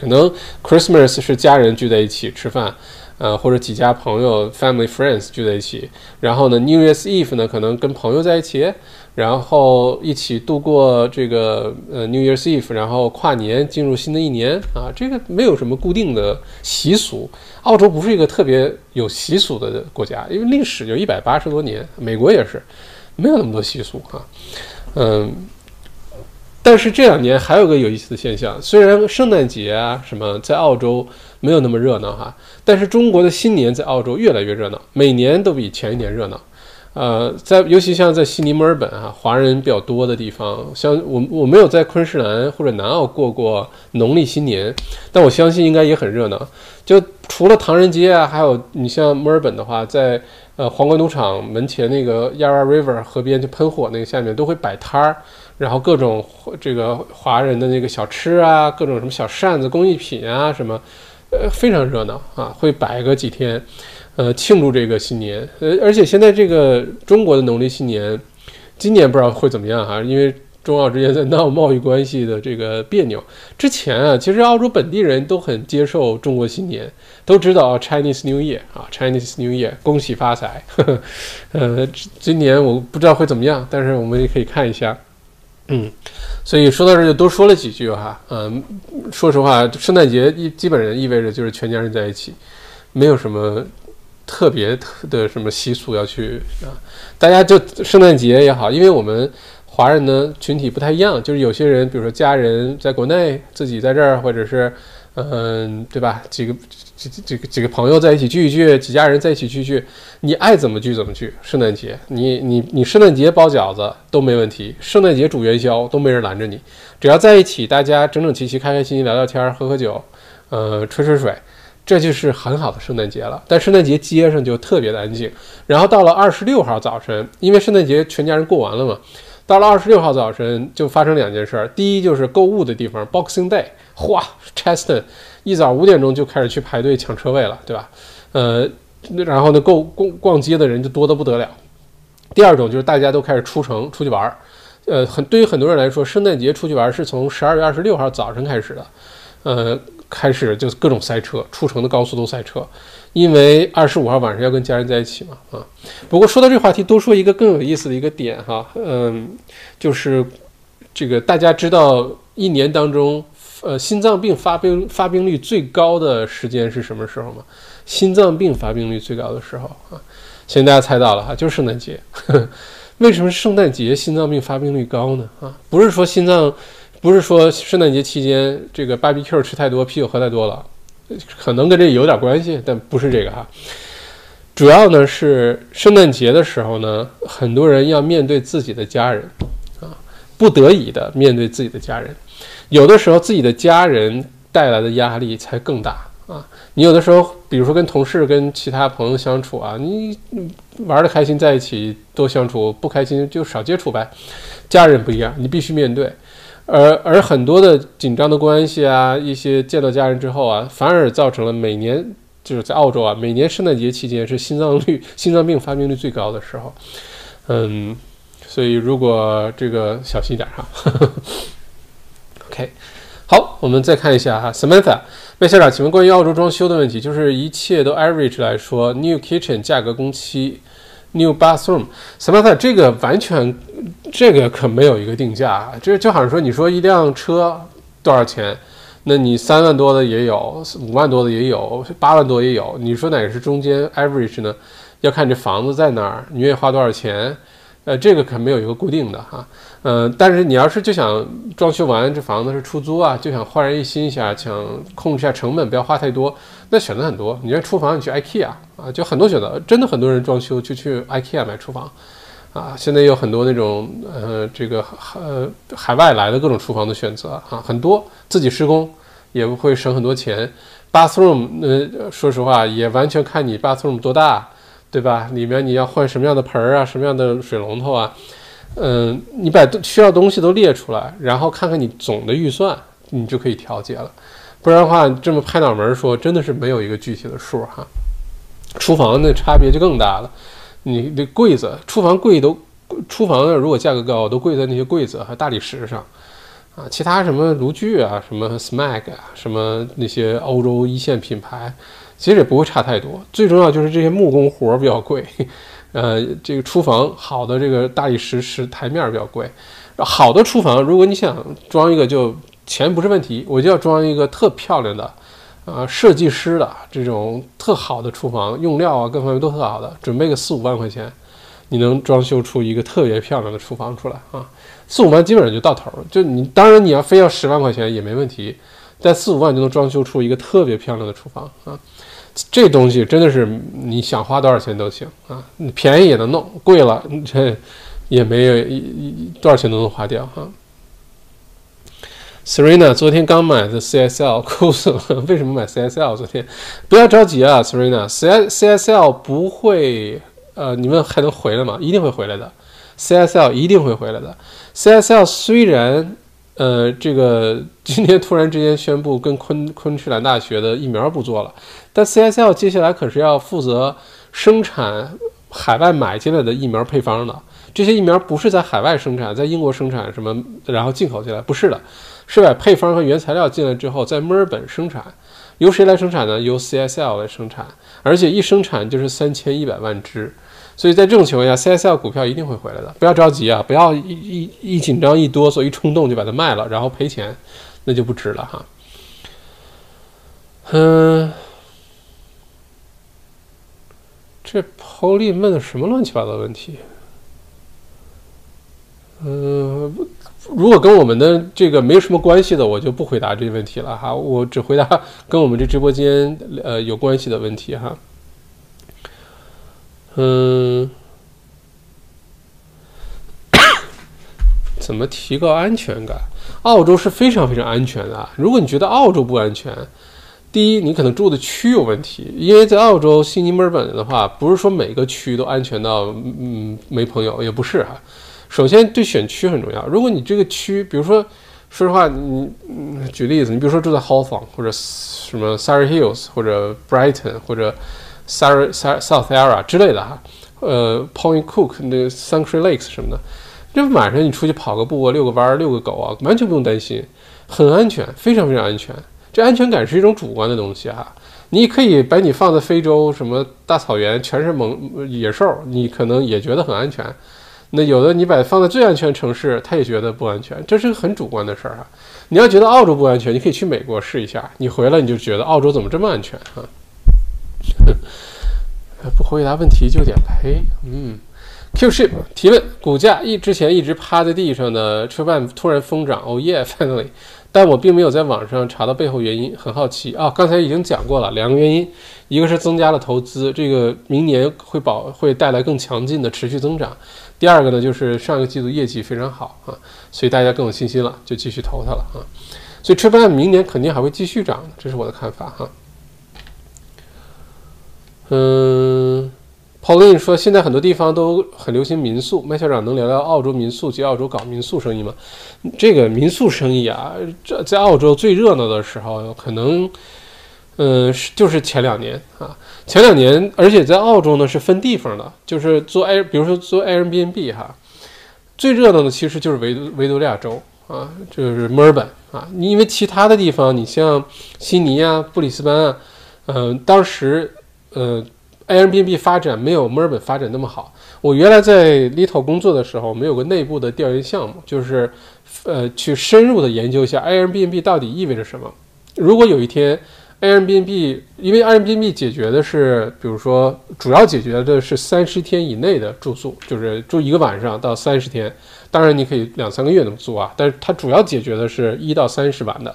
可能 Christmas 是家人聚在一起吃饭，呃，或者几家朋友 family friends 聚在一起，然后呢，New Year's Eve 呢，可能跟朋友在一起。然后一起度过这个呃 New Year's Eve，然后跨年进入新的一年啊，这个没有什么固定的习俗。澳洲不是一个特别有习俗的国家，因为历史就一百八十多年，美国也是没有那么多习俗啊。嗯，但是这两年还有个有意思的现象，虽然圣诞节啊什么在澳洲没有那么热闹哈，但是中国的新年在澳洲越来越热闹，每年都比前一年热闹。呃，在尤其像在悉尼、墨尔本啊，华人比较多的地方，像我我没有在昆士兰或者南澳过过农历新年，但我相信应该也很热闹。就除了唐人街啊，还有你像墨尔本的话，在呃皇冠赌场门前那个 Yarra River 河边就喷火那个下面都会摆摊儿，然后各种这个华人的那个小吃啊，各种什么小扇子、工艺品啊什么，呃非常热闹啊，会摆个几天。呃，庆祝这个新年。呃，而且现在这个中国的农历新年，今年不知道会怎么样哈，因为中澳之间在闹贸易关系的这个别扭。之前啊，其实澳洲本地人都很接受中国新年，都知道 Chinese New Year 啊，Chinese New Year，恭喜发财。呵 呵呃，今年我不知道会怎么样，但是我们也可以看一下。嗯，所以说到这就多说了几句哈。嗯，说实话，圣诞节一基本上意味着就是全家人在一起，没有什么特别特的什么习俗要去啊。大家就圣诞节也好，因为我们华人的群体不太一样，就是有些人，比如说家人在国内，自己在这儿，或者是嗯，对吧？几个。几几个几个朋友在一起聚一聚，几家人在一起聚聚，你爱怎么聚怎么聚。圣诞节，你你你圣诞节包饺子都没问题，圣诞节煮元宵都没人拦着你，只要在一起，大家整整齐齐、开开心心聊聊天、喝喝酒，呃，吹吹水，这就是很好的圣诞节了。但圣诞节街上就特别的安静。然后到了二十六号早晨，因为圣诞节全家人过完了嘛，到了二十六号早晨就发生两件事儿。第一就是购物的地方，Boxing Day，哗，Cheston。一早五点钟就开始去排队抢车位了，对吧？呃，然后呢，购逛逛街的人就多得不得了。第二种就是大家都开始出城出去玩儿，呃，很对于很多人来说，圣诞节出去玩是从十二月二十六号早晨开始的，呃，开始就各种塞车，出城的高速都塞车，因为二十五号晚上要跟家人在一起嘛，啊。不过说到这个话题，多说一个更有意思的一个点哈，嗯，就是这个大家知道一年当中。呃，心脏病发病发病率最高的时间是什么时候吗？心脏病发病率最高的时候啊，现在大家猜到了哈，就是圣诞节。为什么圣诞节心脏病发病率高呢？啊，不是说心脏，不是说圣诞节期间这个 BBQ 吃太多，啤酒喝太多了，可能跟这有点关系，但不是这个哈。主要呢是圣诞节的时候呢，很多人要面对自己的家人啊，不得已的面对自己的家人。有的时候自己的家人带来的压力才更大啊！你有的时候，比如说跟同事、跟其他朋友相处啊，你玩的开心在一起多相处，不开心就少接触呗。家人不一样，你必须面对。而而很多的紧张的关系啊，一些见到家人之后啊，反而造成了每年就是在澳洲啊，每年圣诞节期间是心脏率、心脏病发病率最高的时候。嗯，所以如果这个小心点哈。OK，好，我们再看一下哈，Samantha，魏校长，请问关于澳洲装修的问题，就是一切都 average 来说，new kitchen 价格工期，new bathroom，什么的这个完全这个可没有一个定价，这就好像说你说一辆车多少钱，那你三万多的也有，五万多的也有，八万多也有，你说哪个是中间 average 呢？要看这房子在哪儿，你愿意花多少钱。呃，这个可没有一个固定的哈，嗯，但是你要是就想装修完这房子是出租啊，就想焕然一新一下，想控制一下成本，不要花太多，那选择很多。你像厨房，你去 IKEA 啊，就很多选择，真的很多人装修就去 IKEA 买厨房，啊，现在有很多那种呃这个呃海外来的各种厨房的选择啊，很多自己施工也不会省很多钱。Bathroom，呃，说实话也完全看你 Bathroom 多大。对吧？里面你要换什么样的盆儿啊，什么样的水龙头啊？嗯，你把需要东西都列出来，然后看看你总的预算，你就可以调节了。不然的话，这么拍脑门说，真的是没有一个具体的数哈。厨房的差别就更大了。你那柜子，厨房柜都，厨房如果价格高，都贵在那些柜子和大理石上啊。其他什么炉具啊，什么 Smeg 啊，什么那些欧洲一线品牌。其实也不会差太多，最重要就是这些木工活儿比较贵，呃，这个厨房好的这个大理石石台面比较贵，好的厨房如果你想装一个就钱不是问题，我就要装一个特漂亮的，啊，设计师的这种特好的厨房，用料啊各方面都特好的，准备个四五万块钱，你能装修出一个特别漂亮的厨房出来啊，四五万基本上就到头了，就你当然你要非要十万块钱也没问题，但四五万就能装修出一个特别漂亮的厨房啊。这东西真的是你想花多少钱都行啊，你便宜也能弄，贵了这 也没有多少钱都能花掉哈。Serena 昨天刚买的 CSL 哭死了，为什么买 CSL？昨天不要着急啊，Serena，C CSL 不会呃，你们还能回来吗？一定会回来的，CSL 一定会回来的。CSL 虽然呃，这个今天突然之间宣布跟昆昆士兰大学的疫苗不做了，但 CSL 接下来可是要负责生产海外买进来的疫苗配方的。这些疫苗不是在海外生产，在英国生产什么，然后进口进来，不是的，是把配方和原材料进来之后，在墨尔本生产。由谁来生产呢？由 CSL 来生产，而且一生产就是三千一百万只。所以在这种情况下，CSL 股票一定会回来的。不要着急啊，不要一一一紧张一哆嗦一冲动就把它卖了，然后赔钱，那就不值了哈。嗯，这 Pauline 问的什么乱七八糟的问题？嗯，如果跟我们的这个没什么关系的，我就不回答这些问题了哈。我只回答跟我们这直播间呃有关系的问题哈。嗯，怎么提高安全感？澳洲是非常非常安全的。如果你觉得澳洲不安全，第一，你可能住的区有问题。因为在澳洲悉尼、墨尔本的话，不是说每个区都安全到嗯没朋友，也不是哈。首先，对选区很重要。如果你这个区，比如说，说实话，你举例子，你比如说住在 Hawthorn 或者什么 Surrey Hills 或者 Brighton 或者。South South Area 之类的哈，呃，Point Cook 那个 Sanctuary Lakes 什么的，这晚上你出去跑个步啊，遛个弯儿，遛个狗啊，完全不用担心，很安全，非常非常安全。这安全感是一种主观的东西哈，你可以把你放在非洲什么大草原，全是猛野兽，你可能也觉得很安全。那有的你把它放在最安全城市，他也觉得不安全，这是个很主观的事儿哈。你要觉得澳洲不安全，你可以去美国试一下，你回来你就觉得澳洲怎么这么安全啊。不回答问题就点呸。嗯，Q ship 提问：股价一之前一直趴在地上的车办突然疯涨，Oh yeah，finally！但我并没有在网上查到背后原因，很好奇啊。刚才已经讲过了，两个原因，一个是增加了投资，这个明年会保会带来更强劲的持续增长；第二个呢，就是上一个季度业绩非常好啊，所以大家更有信心了，就继续投它了啊。所以车办明年肯定还会继续涨，这是我的看法哈。嗯，Pauline 说，现在很多地方都很流行民宿。麦校长能聊聊澳洲民宿及澳洲搞民宿生意吗？这个民宿生意啊，这在澳洲最热闹的时候，可能，嗯，是就是前两年啊，前两年，而且在澳洲呢是分地方的，就是做 Air，比如说做 Airbnb 哈，最热闹的其实就是维维多利亚州啊，就是墨尔本啊，因为其他的地方，你像悉尼啊、布里斯班啊，嗯，当时。呃，Airbnb 发展没有墨尔本发展那么好。我原来在 Little 工作的时候，我们有个内部的调研项目，就是呃去深入的研究一下 Airbnb 到底意味着什么。如果有一天 Airbnb，因为 Airbnb 解决的是，比如说主要解决的是三十天以内的住宿，就是住一个晚上到三十天，当然你可以两三个月那么租啊，但是它主要解决的是一到三十晚的。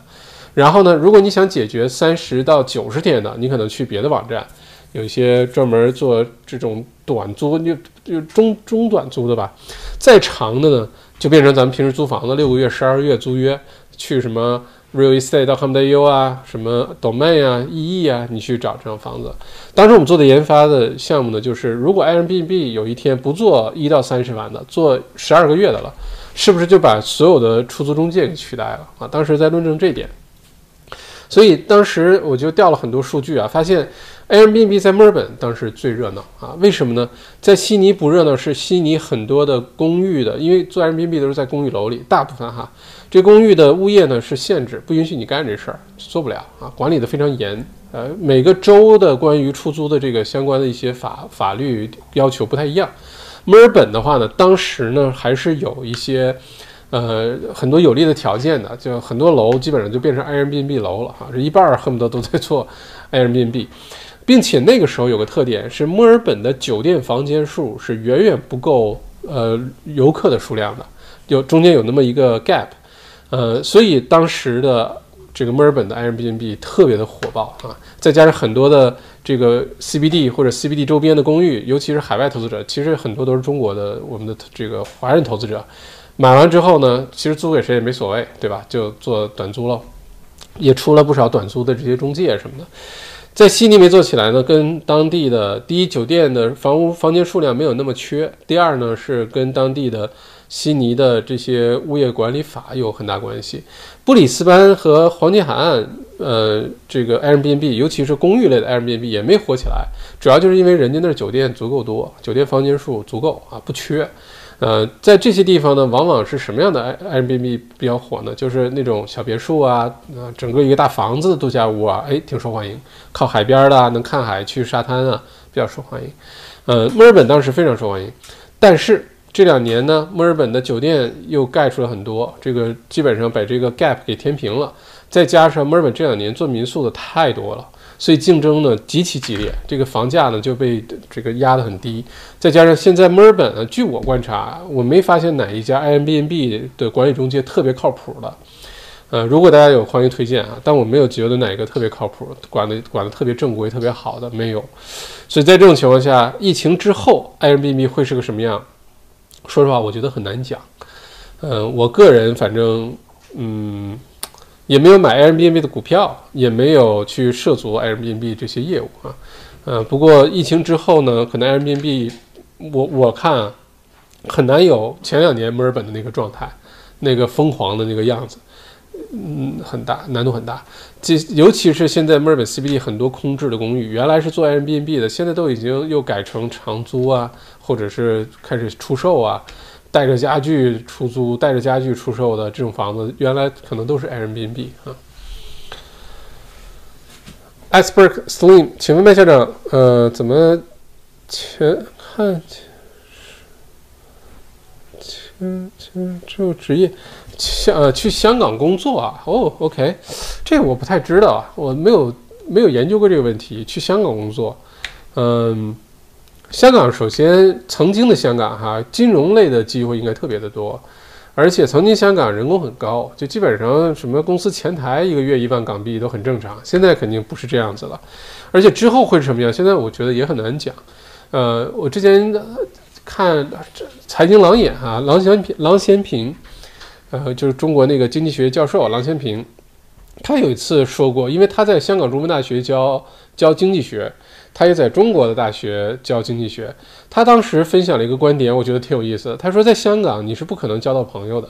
然后呢，如果你想解决三十到九十天的，你可能去别的网站。有一些专门做这种短租，就就中中短租的吧。再长的呢，就变成咱们平时租房子六个月、十二个月租约，去什么 real estate 到 com.au 啊，什么 domain 啊、EE 啊，你去找这种房子。当时我们做的研发的项目呢，就是如果 Airbnb 有一天不做一到三十万的，做十二个月的了，是不是就把所有的出租中介给取代了啊？当时在论证这点。所以当时我就调了很多数据啊，发现。Airbnb 在墨尔本当时最热闹啊？为什么呢？在悉尼不热闹，是悉尼很多的公寓的，因为做 Airbnb 都是在公寓楼里，大部分哈，这公寓的物业呢是限制，不允许你干这事儿，做不了啊，管理的非常严。呃，每个州的关于出租的这个相关的一些法法律要求不太一样。墨尔本的话呢，当时呢还是有一些呃很多有利的条件的，就很多楼基本上就变成 Airbnb 楼了哈，这一半恨不得都在做 Airbnb。并且那个时候有个特点是，墨尔本的酒店房间数是远远不够呃游客的数量的，有中间有那么一个 gap，呃，所以当时的这个墨尔本的 Airbnb 特别的火爆啊，再加上很多的这个 CBD 或者 CBD 周边的公寓，尤其是海外投资者，其实很多都是中国的我们的这个华人投资者，买完之后呢，其实租给谁也没所谓，对吧？就做短租喽，也出了不少短租的这些中介什么的。在悉尼没做起来呢，跟当地的第一酒店的房屋房间数量没有那么缺。第二呢，是跟当地的悉尼的这些物业管理法有很大关系。布里斯班和黄金海岸，呃，这个 Airbnb，尤其是公寓类的 Airbnb 也没火起来，主要就是因为人家那酒店足够多，酒店房间数足够啊，不缺。呃，在这些地方呢，往往是什么样的 Airbnb 比较火呢？就是那种小别墅啊，啊，整个一个大房子的度假屋啊，哎，挺受欢迎。靠海边的，能看海，去沙滩啊，比较受欢迎。呃，墨尔本当时非常受欢迎，但是这两年呢，墨尔本的酒店又盖出了很多，这个基本上把这个 gap 给填平了。再加上墨尔本这两年做民宿的太多了。所以竞争呢极其激烈，这个房价呢就被这个压得很低。再加上现在墨尔本呢，据我观察，我没发现哪一家 Airbnb 的管理中介特别靠谱的。呃，如果大家有，欢迎推荐啊。但我没有觉得哪个特别靠谱，管的管的特别正规、特别好的没有。所以在这种情况下，疫情之后 Airbnb 会是个什么样？说实话，我觉得很难讲。嗯，我个人反正嗯。也没有买 Airbnb 的股票，也没有去涉足 Airbnb 这些业务啊，呃，不过疫情之后呢，可能 Airbnb 我我看很难有前两年墨尔本的那个状态，那个疯狂的那个样子，嗯，很大难度很大。这尤其是现在墨尔本 CBD 很多空置的公寓，原来是做 Airbnb 的，现在都已经又改成长租啊，或者是开始出售啊。带着家具出租、带着家具出售的这种房子，原来可能都是 Airbnb 啊。Iceberg Slim，请问麦校长，呃，怎么前看前前就职业香呃去香港工作啊？哦，OK，这个我不太知道啊，我没有没有研究过这个问题。去香港工作，嗯。香港首先，曾经的香港哈，金融类的机会应该特别的多，而且曾经香港人工很高，就基本上什么公司前台一个月一万港币都很正常。现在肯定不是这样子了，而且之后会是什么样？现在我觉得也很难讲。呃，我之前看财经郎眼哈，郎咸平，郎咸平，呃，就是中国那个经济学教授郎咸平，他有一次说过，因为他在香港中文大学教教经济学。他也在中国的大学教经济学，他当时分享了一个观点，我觉得挺有意思的。他说，在香港你是不可能交到朋友的，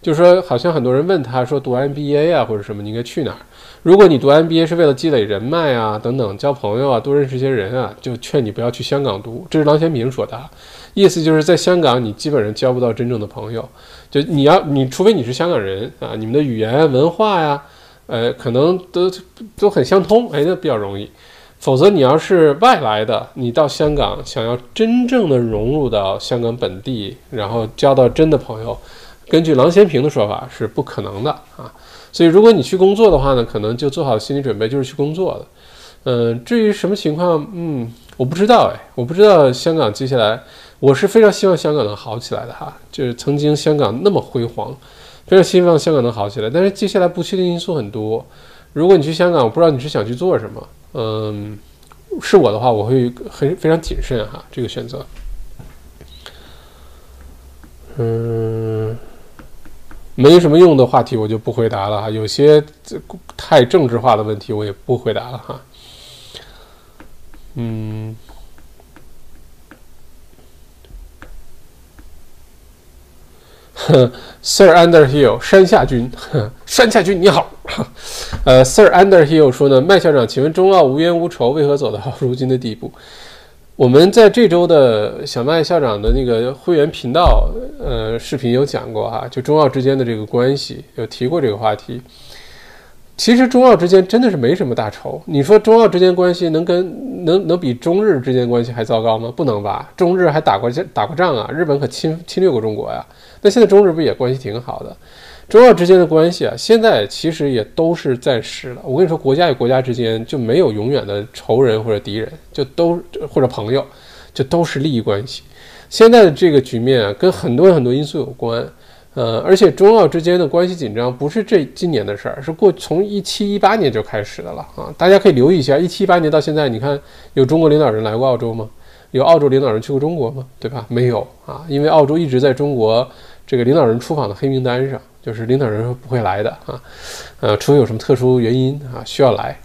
就是说，好像很多人问他说，读 MBA 啊或者什么，你应该去哪儿？如果你读 MBA 是为了积累人脉啊等等，交朋友啊，多认识一些人啊，就劝你不要去香港读。这是郎咸平说的，意思就是在香港你基本上交不到真正的朋友，就你要你除非你是香港人啊，你们的语言文化呀，呃，可能都都很相通，哎，那比较容易。否则，你要是外来的，你到香港想要真正的融入到香港本地，然后交到真的朋友，根据郎咸平的说法是不可能的啊。所以，如果你去工作的话呢，可能就做好心理准备，就是去工作的。嗯，至于什么情况，嗯，我不知道哎，我不知道香港接下来，我是非常希望香港能好起来的哈。就是曾经香港那么辉煌，非常希望香港能好起来。但是接下来不确定因素很多。如果你去香港，我不知道你是想去做什么。嗯，是我的话，我会很非常谨慎哈，这个选择。嗯，没什么用的话题我就不回答了哈，有些太政治化的问题我也不回答了哈。嗯。Sir Underhill 山下君，山下君你好。呃，Sir Underhill 说呢，麦校长，请问中澳无冤无仇，为何走到 如今的地步？我们在这周的小麦校长的那个会员频道，呃，视频有讲过哈，就中澳之间的这个关系，有提过这个话题。其实中澳之间真的是没什么大仇。你说中澳之间关系能跟能能比中日之间关系还糟糕吗？不能吧？中日还打过打过仗啊，日本可侵侵略过中国呀。那现在中日不也关系挺好的？中澳之间的关系啊，现在其实也都是暂时的。我跟你说，国家与国家之间就没有永远的仇人或者敌人，就都或者朋友，就都是利益关系。现在的这个局面啊，跟很多很多因素有关。呃，而且中澳之间的关系紧张不是这今年的事儿，是过从一七一八年就开始的了啊！大家可以留意一下，一七一八年到现在，你看有中国领导人来过澳洲吗？有澳洲领导人去过中国吗？对吧？没有啊，因为澳洲一直在中国这个领导人出访的黑名单上，就是领导人不会来的啊，呃，除非有什么特殊原因啊需要来。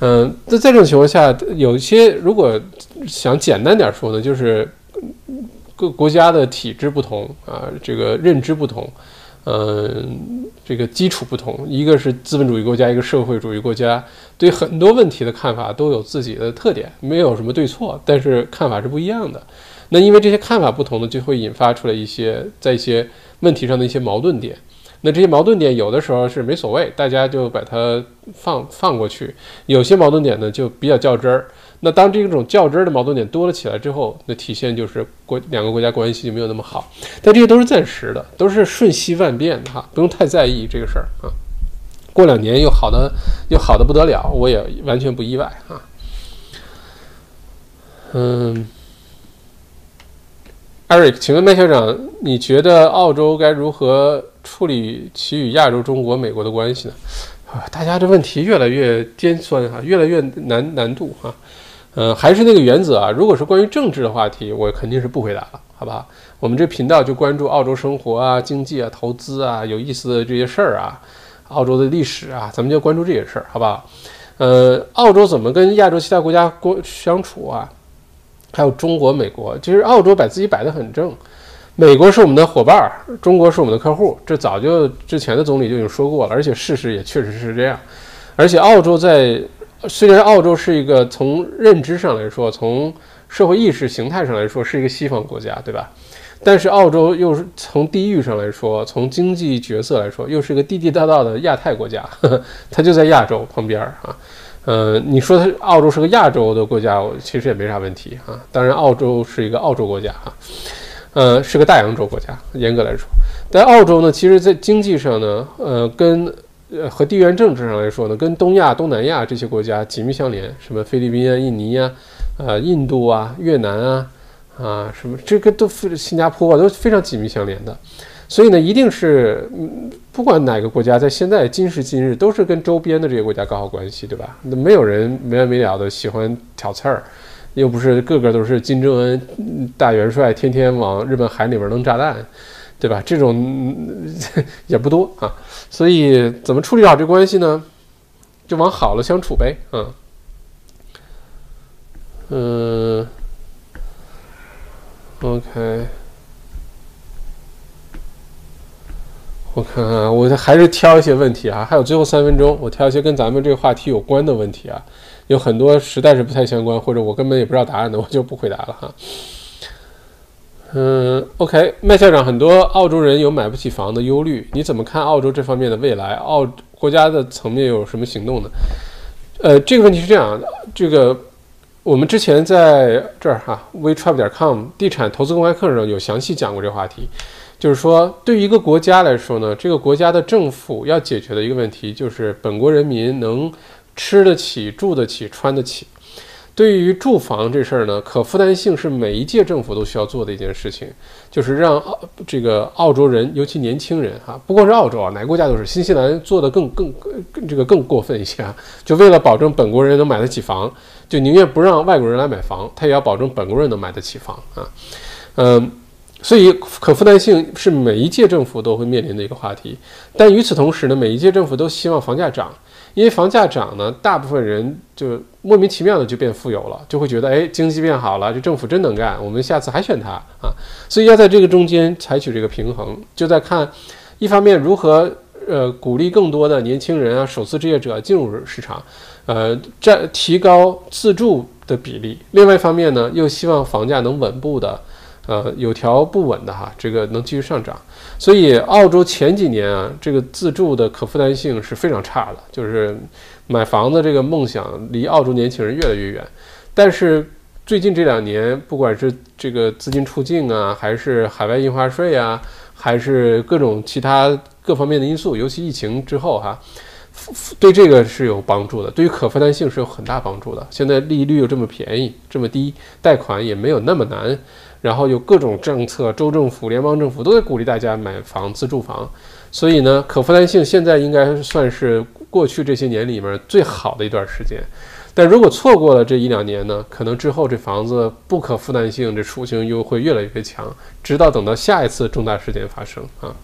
嗯，那在这种情况下，有一些如果想简单点说呢，就是。各国家的体制不同啊，这个认知不同，嗯，这个基础不同，一个是资本主义国家，一个社会主义国家，对很多问题的看法都有自己的特点，没有什么对错，但是看法是不一样的。那因为这些看法不同呢，就会引发出来一些在一些问题上的一些矛盾点。那这些矛盾点有的时候是没所谓，大家就把它放放过去；有些矛盾点呢就比较较真儿。那当这种较真的矛盾点多了起来之后，那体现就是国两个国家关系就没有那么好。但这些都是暂时的，都是瞬息万变的哈，不用太在意这个事儿啊。过两年又好的又好的不得了，我也完全不意外啊。嗯。Eric，请问麦校长，你觉得澳洲该如何处理其与亚洲、中国、美国的关系呢？啊，大家这问题越来越尖酸哈，越来越难难度哈。嗯，还是那个原则啊，如果是关于政治的话题，我肯定是不回答了，好吧？我们这频道就关注澳洲生活啊、经济啊、投资啊、有意思的这些事儿啊、澳洲的历史啊，咱们就关注这些事儿，好不好？呃，澳洲怎么跟亚洲其他国家过相处啊？还有中国、美国，其实澳洲把自己摆得很正，美国是我们的伙伴儿，中国是我们的客户，这早就之前的总理就已经说过了，而且事实也确实是这样。而且澳洲在虽然澳洲是一个从认知上来说，从社会意识形态上来说是一个西方国家，对吧？但是澳洲又是从地域上来说，从经济角色来说，又是一个地地道道的亚太国家，它就在亚洲旁边儿啊。呃，你说它澳洲是个亚洲的国家，其实也没啥问题啊。当然，澳洲是一个澳洲国家啊，呃，是个大洋洲国家，严格来说。但澳洲呢，其实在经济上呢，呃，跟呃和地缘政治上来说呢，跟东亚、东南亚这些国家紧密相连，什么菲律宾啊、印尼呀、呃、印度啊、越南啊，啊，什么这个都非新加坡啊，都非常紧密相连的。所以呢，一定是，不管哪个国家，在现在今时今日，都是跟周边的这些国家搞好关系，对吧？那没有人没完没了的喜欢挑刺儿，又不是个个都是金正恩大元帅，天天往日本海里边扔炸弹，对吧？这种 也不多啊。所以怎么处理好这关系呢？就往好了相处呗，嗯，嗯，OK。我看看，我还是挑一些问题啊，还有最后三分钟，我挑一些跟咱们这个话题有关的问题啊，有很多实在是不太相关，或者我根本也不知道答案的，我就不回答了哈。嗯，OK，麦校长，很多澳洲人有买不起房的忧虑，你怎么看澳洲这方面的未来？澳国家的层面有什么行动呢？呃，这个问题是这样，这个我们之前在这儿哈，wetravel 点 com 地产投资公开课上有详细讲过这个话题。就是说，对于一个国家来说呢，这个国家的政府要解决的一个问题，就是本国人民能吃得起、住得起、穿得起。对于住房这事儿呢，可负担性是每一届政府都需要做的一件事情，就是让澳这个澳洲人，尤其年轻人哈，不光是澳洲啊，哪个国家都是。新西兰做的更更更这个更过分一些啊，就为了保证本国人能买得起房，就宁愿不让外国人来买房，他也要保证本国人能买得起房啊，嗯。所以，可负担性是每一届政府都会面临的一个话题。但与此同时呢，每一届政府都希望房价涨，因为房价涨呢，大部分人就莫名其妙的就变富有了，就会觉得，哎，经济变好了，这政府真能干，我们下次还选他啊。所以要在这个中间采取这个平衡，就在看，一方面如何呃鼓励更多的年轻人啊、首次置业者进入市场，呃，占提高自住的比例；另外一方面呢，又希望房价能稳步的。呃，有条不紊的哈，这个能继续上涨，所以澳洲前几年啊，这个自住的可负担性是非常差的，就是买房子这个梦想离澳洲年轻人越来越远。但是最近这两年，不管是这个资金出境啊，还是海外印花税啊，还是各种其他各方面的因素，尤其疫情之后哈，对这个是有帮助的，对于可负担性是有很大帮助的。现在利率又这么便宜，这么低，贷款也没有那么难。然后有各种政策，州政府、联邦政府都在鼓励大家买房、自住房，所以呢，可负担性现在应该算是过去这些年里面最好的一段时间。但如果错过了这一两年呢，可能之后这房子不可负担性这属性又会越来越强，直到等到下一次重大事件发生啊。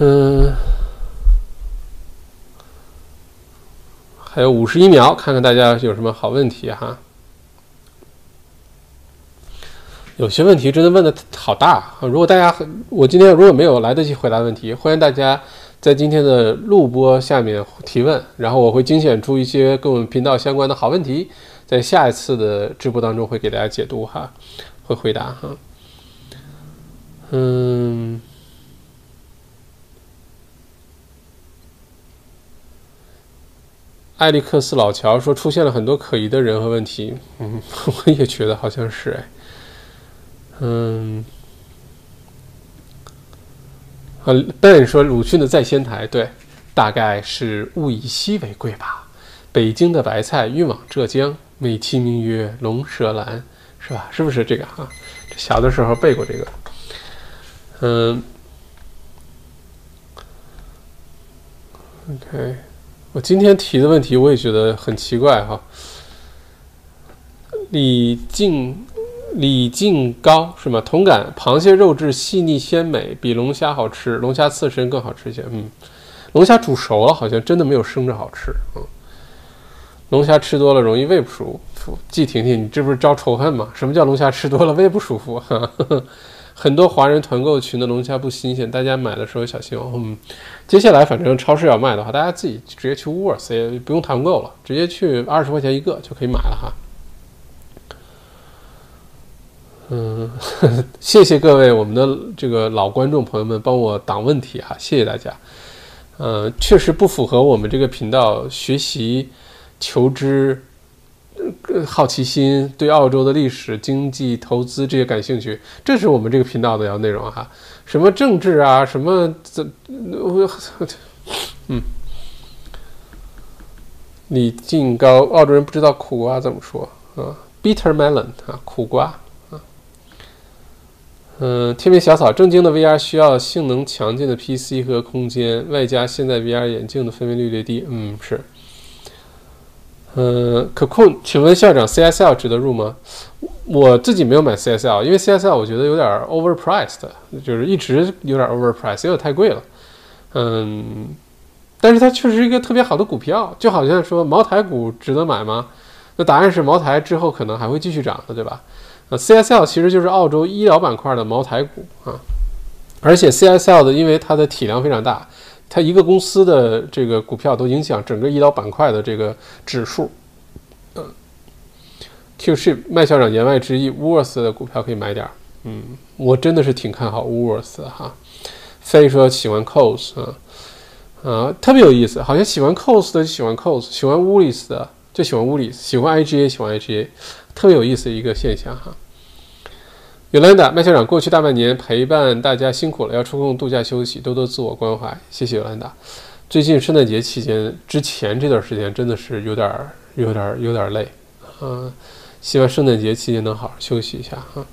嗯，还有五十一秒，看看大家有什么好问题哈。有些问题真的问的好大啊！如果大家我今天如果没有来得及回答问题，欢迎大家在今天的录播下面提问，然后我会精选出一些跟我们频道相关的好问题，在下一次的直播当中会给大家解读哈，会回答哈。嗯，艾利克斯老乔说出现了很多可疑的人和问题，嗯，我也觉得好像是哎。嗯，啊，Ben 说鲁迅的在仙台，对，大概是物以稀为贵吧。北京的白菜运往浙江，美其名曰龙舌兰，是吧？是不是这个哈？小的时候背过这个。嗯，OK，我今天提的问题我也觉得很奇怪哈。李静。李静高是吗？同感，螃蟹肉质细腻鲜美，比龙虾好吃，龙虾刺身更好吃一些。嗯，龙虾煮熟了好像真的没有生着好吃。嗯，龙虾吃多了容易胃不舒服。季婷婷，你这不是招仇恨吗？什么叫龙虾吃多了胃不舒服？很多华人团购群的龙虾不新鲜，大家买的时候小心哦。嗯，接下来反正超市要卖的话，大家自己直接去 Worth 也不用团购了，直接去二十块钱一个就可以买了哈。嗯，谢谢各位我们的这个老观众朋友们帮我挡问题哈，谢谢大家。呃，确实不符合我们这个频道学习、求知、好奇心，对澳洲的历史、经济、投资这些感兴趣，这是我们这个频道的要内容哈。什么政治啊，什么怎我嗯，李静高，澳洲人不知道苦瓜怎么说啊？Bitter melon 啊，苦瓜。嗯，天边小草，正经的 VR 需要性能强劲的 PC 和空间，外加现在 VR 眼镜的分辨率略低。嗯，是。嗯，可控，请问校长，CSL 值得入吗？我自己没有买 CSL，因为 CSL 我觉得有点 overpriced，就是一直有点 overpriced，有点太贵了。嗯，但是它确实是一个特别好的股票，就好像说茅台股值得买吗？那答案是茅台之后可能还会继续涨的，对吧？呃，CSL 其实就是澳洲医疗板块的茅台股啊，而且 CSL 的因为它的体量非常大，它一个公司的这个股票都影响整个医疗板块的这个指数。嗯，QShip 麦校长言外之意，Worth 的股票可以买点儿。嗯，我真的是挺看好 Worth 的哈。飞说喜欢 Cos 啊，啊，特别有意思，好像喜欢 Cos 的就喜欢 Cos，喜欢 Woolies 的就喜欢 Woolies，喜欢 IGA 喜欢 IGA。特别有意思的一个现象哈，Yolanda 麦校长，过去大半年陪伴大家辛苦了，要抽空度假休息，多多自我关怀，谢谢尤兰达。最近圣诞节期间之前这段时间真的是有点儿、有点儿、有点儿累，嗯，希望圣诞节期间能好好休息一下哈。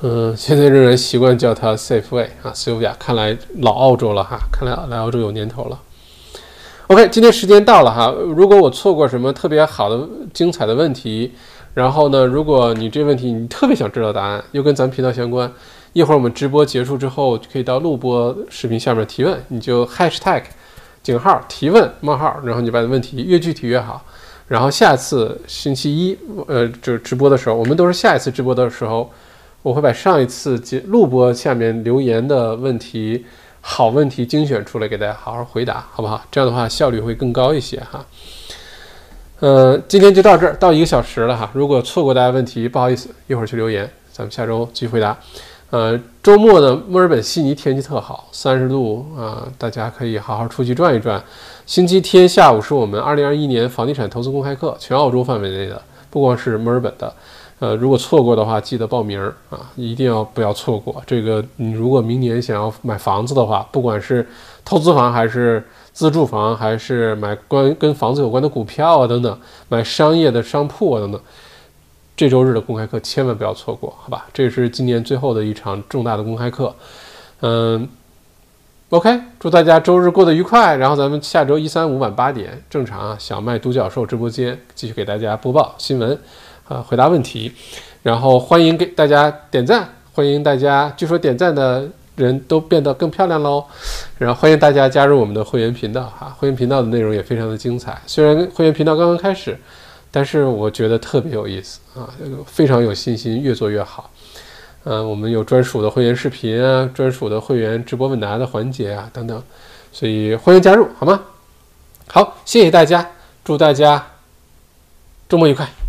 嗯，现在仍然习惯叫他 Safeway 啊，Sylvia，看来老澳洲了哈，看来来澳洲有年头了。OK，今天时间到了哈。如果我错过什么特别好的、精彩的问题，然后呢，如果你这问题你特别想知道答案，又跟咱们频道相关，一会儿我们直播结束之后，可以到录播视频下面提问，你就 Hashtag 井号提问冒号，然后你把问题越具体越好。然后下次星期一，呃，就直播的时候，我们都是下一次直播的时候，我会把上一次节录播下面留言的问题。好问题精选出来给大家好好回答，好不好？这样的话效率会更高一些哈。呃，今天就到这儿，到一个小时了哈。如果错过大家问题，不好意思，一会儿去留言，咱们下周继续回答。呃，周末呢，墨尔本、悉尼天气特好，三十度啊，大家可以好好出去转一转。星期天下午是我们二零二一年房地产投资公开课，全澳洲范围内的，不光是墨尔本的。呃，如果错过的话，记得报名啊，一定要不要错过这个。你如果明年想要买房子的话，不管是投资房还是自住房，还是买关跟房子有关的股票啊等等，买商业的商铺啊等等，这周日的公开课千万不要错过，好吧？这是今年最后的一场重大的公开课。嗯，OK，祝大家周日过得愉快。然后咱们下周一三五晚八点正常啊，小麦独角兽直播间继续给大家播报新闻。啊，回答问题，然后欢迎给大家点赞，欢迎大家，据说点赞的人都变得更漂亮喽，然后欢迎大家加入我们的会员频道哈，会员频道的内容也非常的精彩，虽然会员频道刚刚开始，但是我觉得特别有意思啊，非常有信心，越做越好。嗯，我们有专属的会员视频啊，专属的会员直播问答的环节啊，等等，所以欢迎加入，好吗？好，谢谢大家，祝大家周末愉快。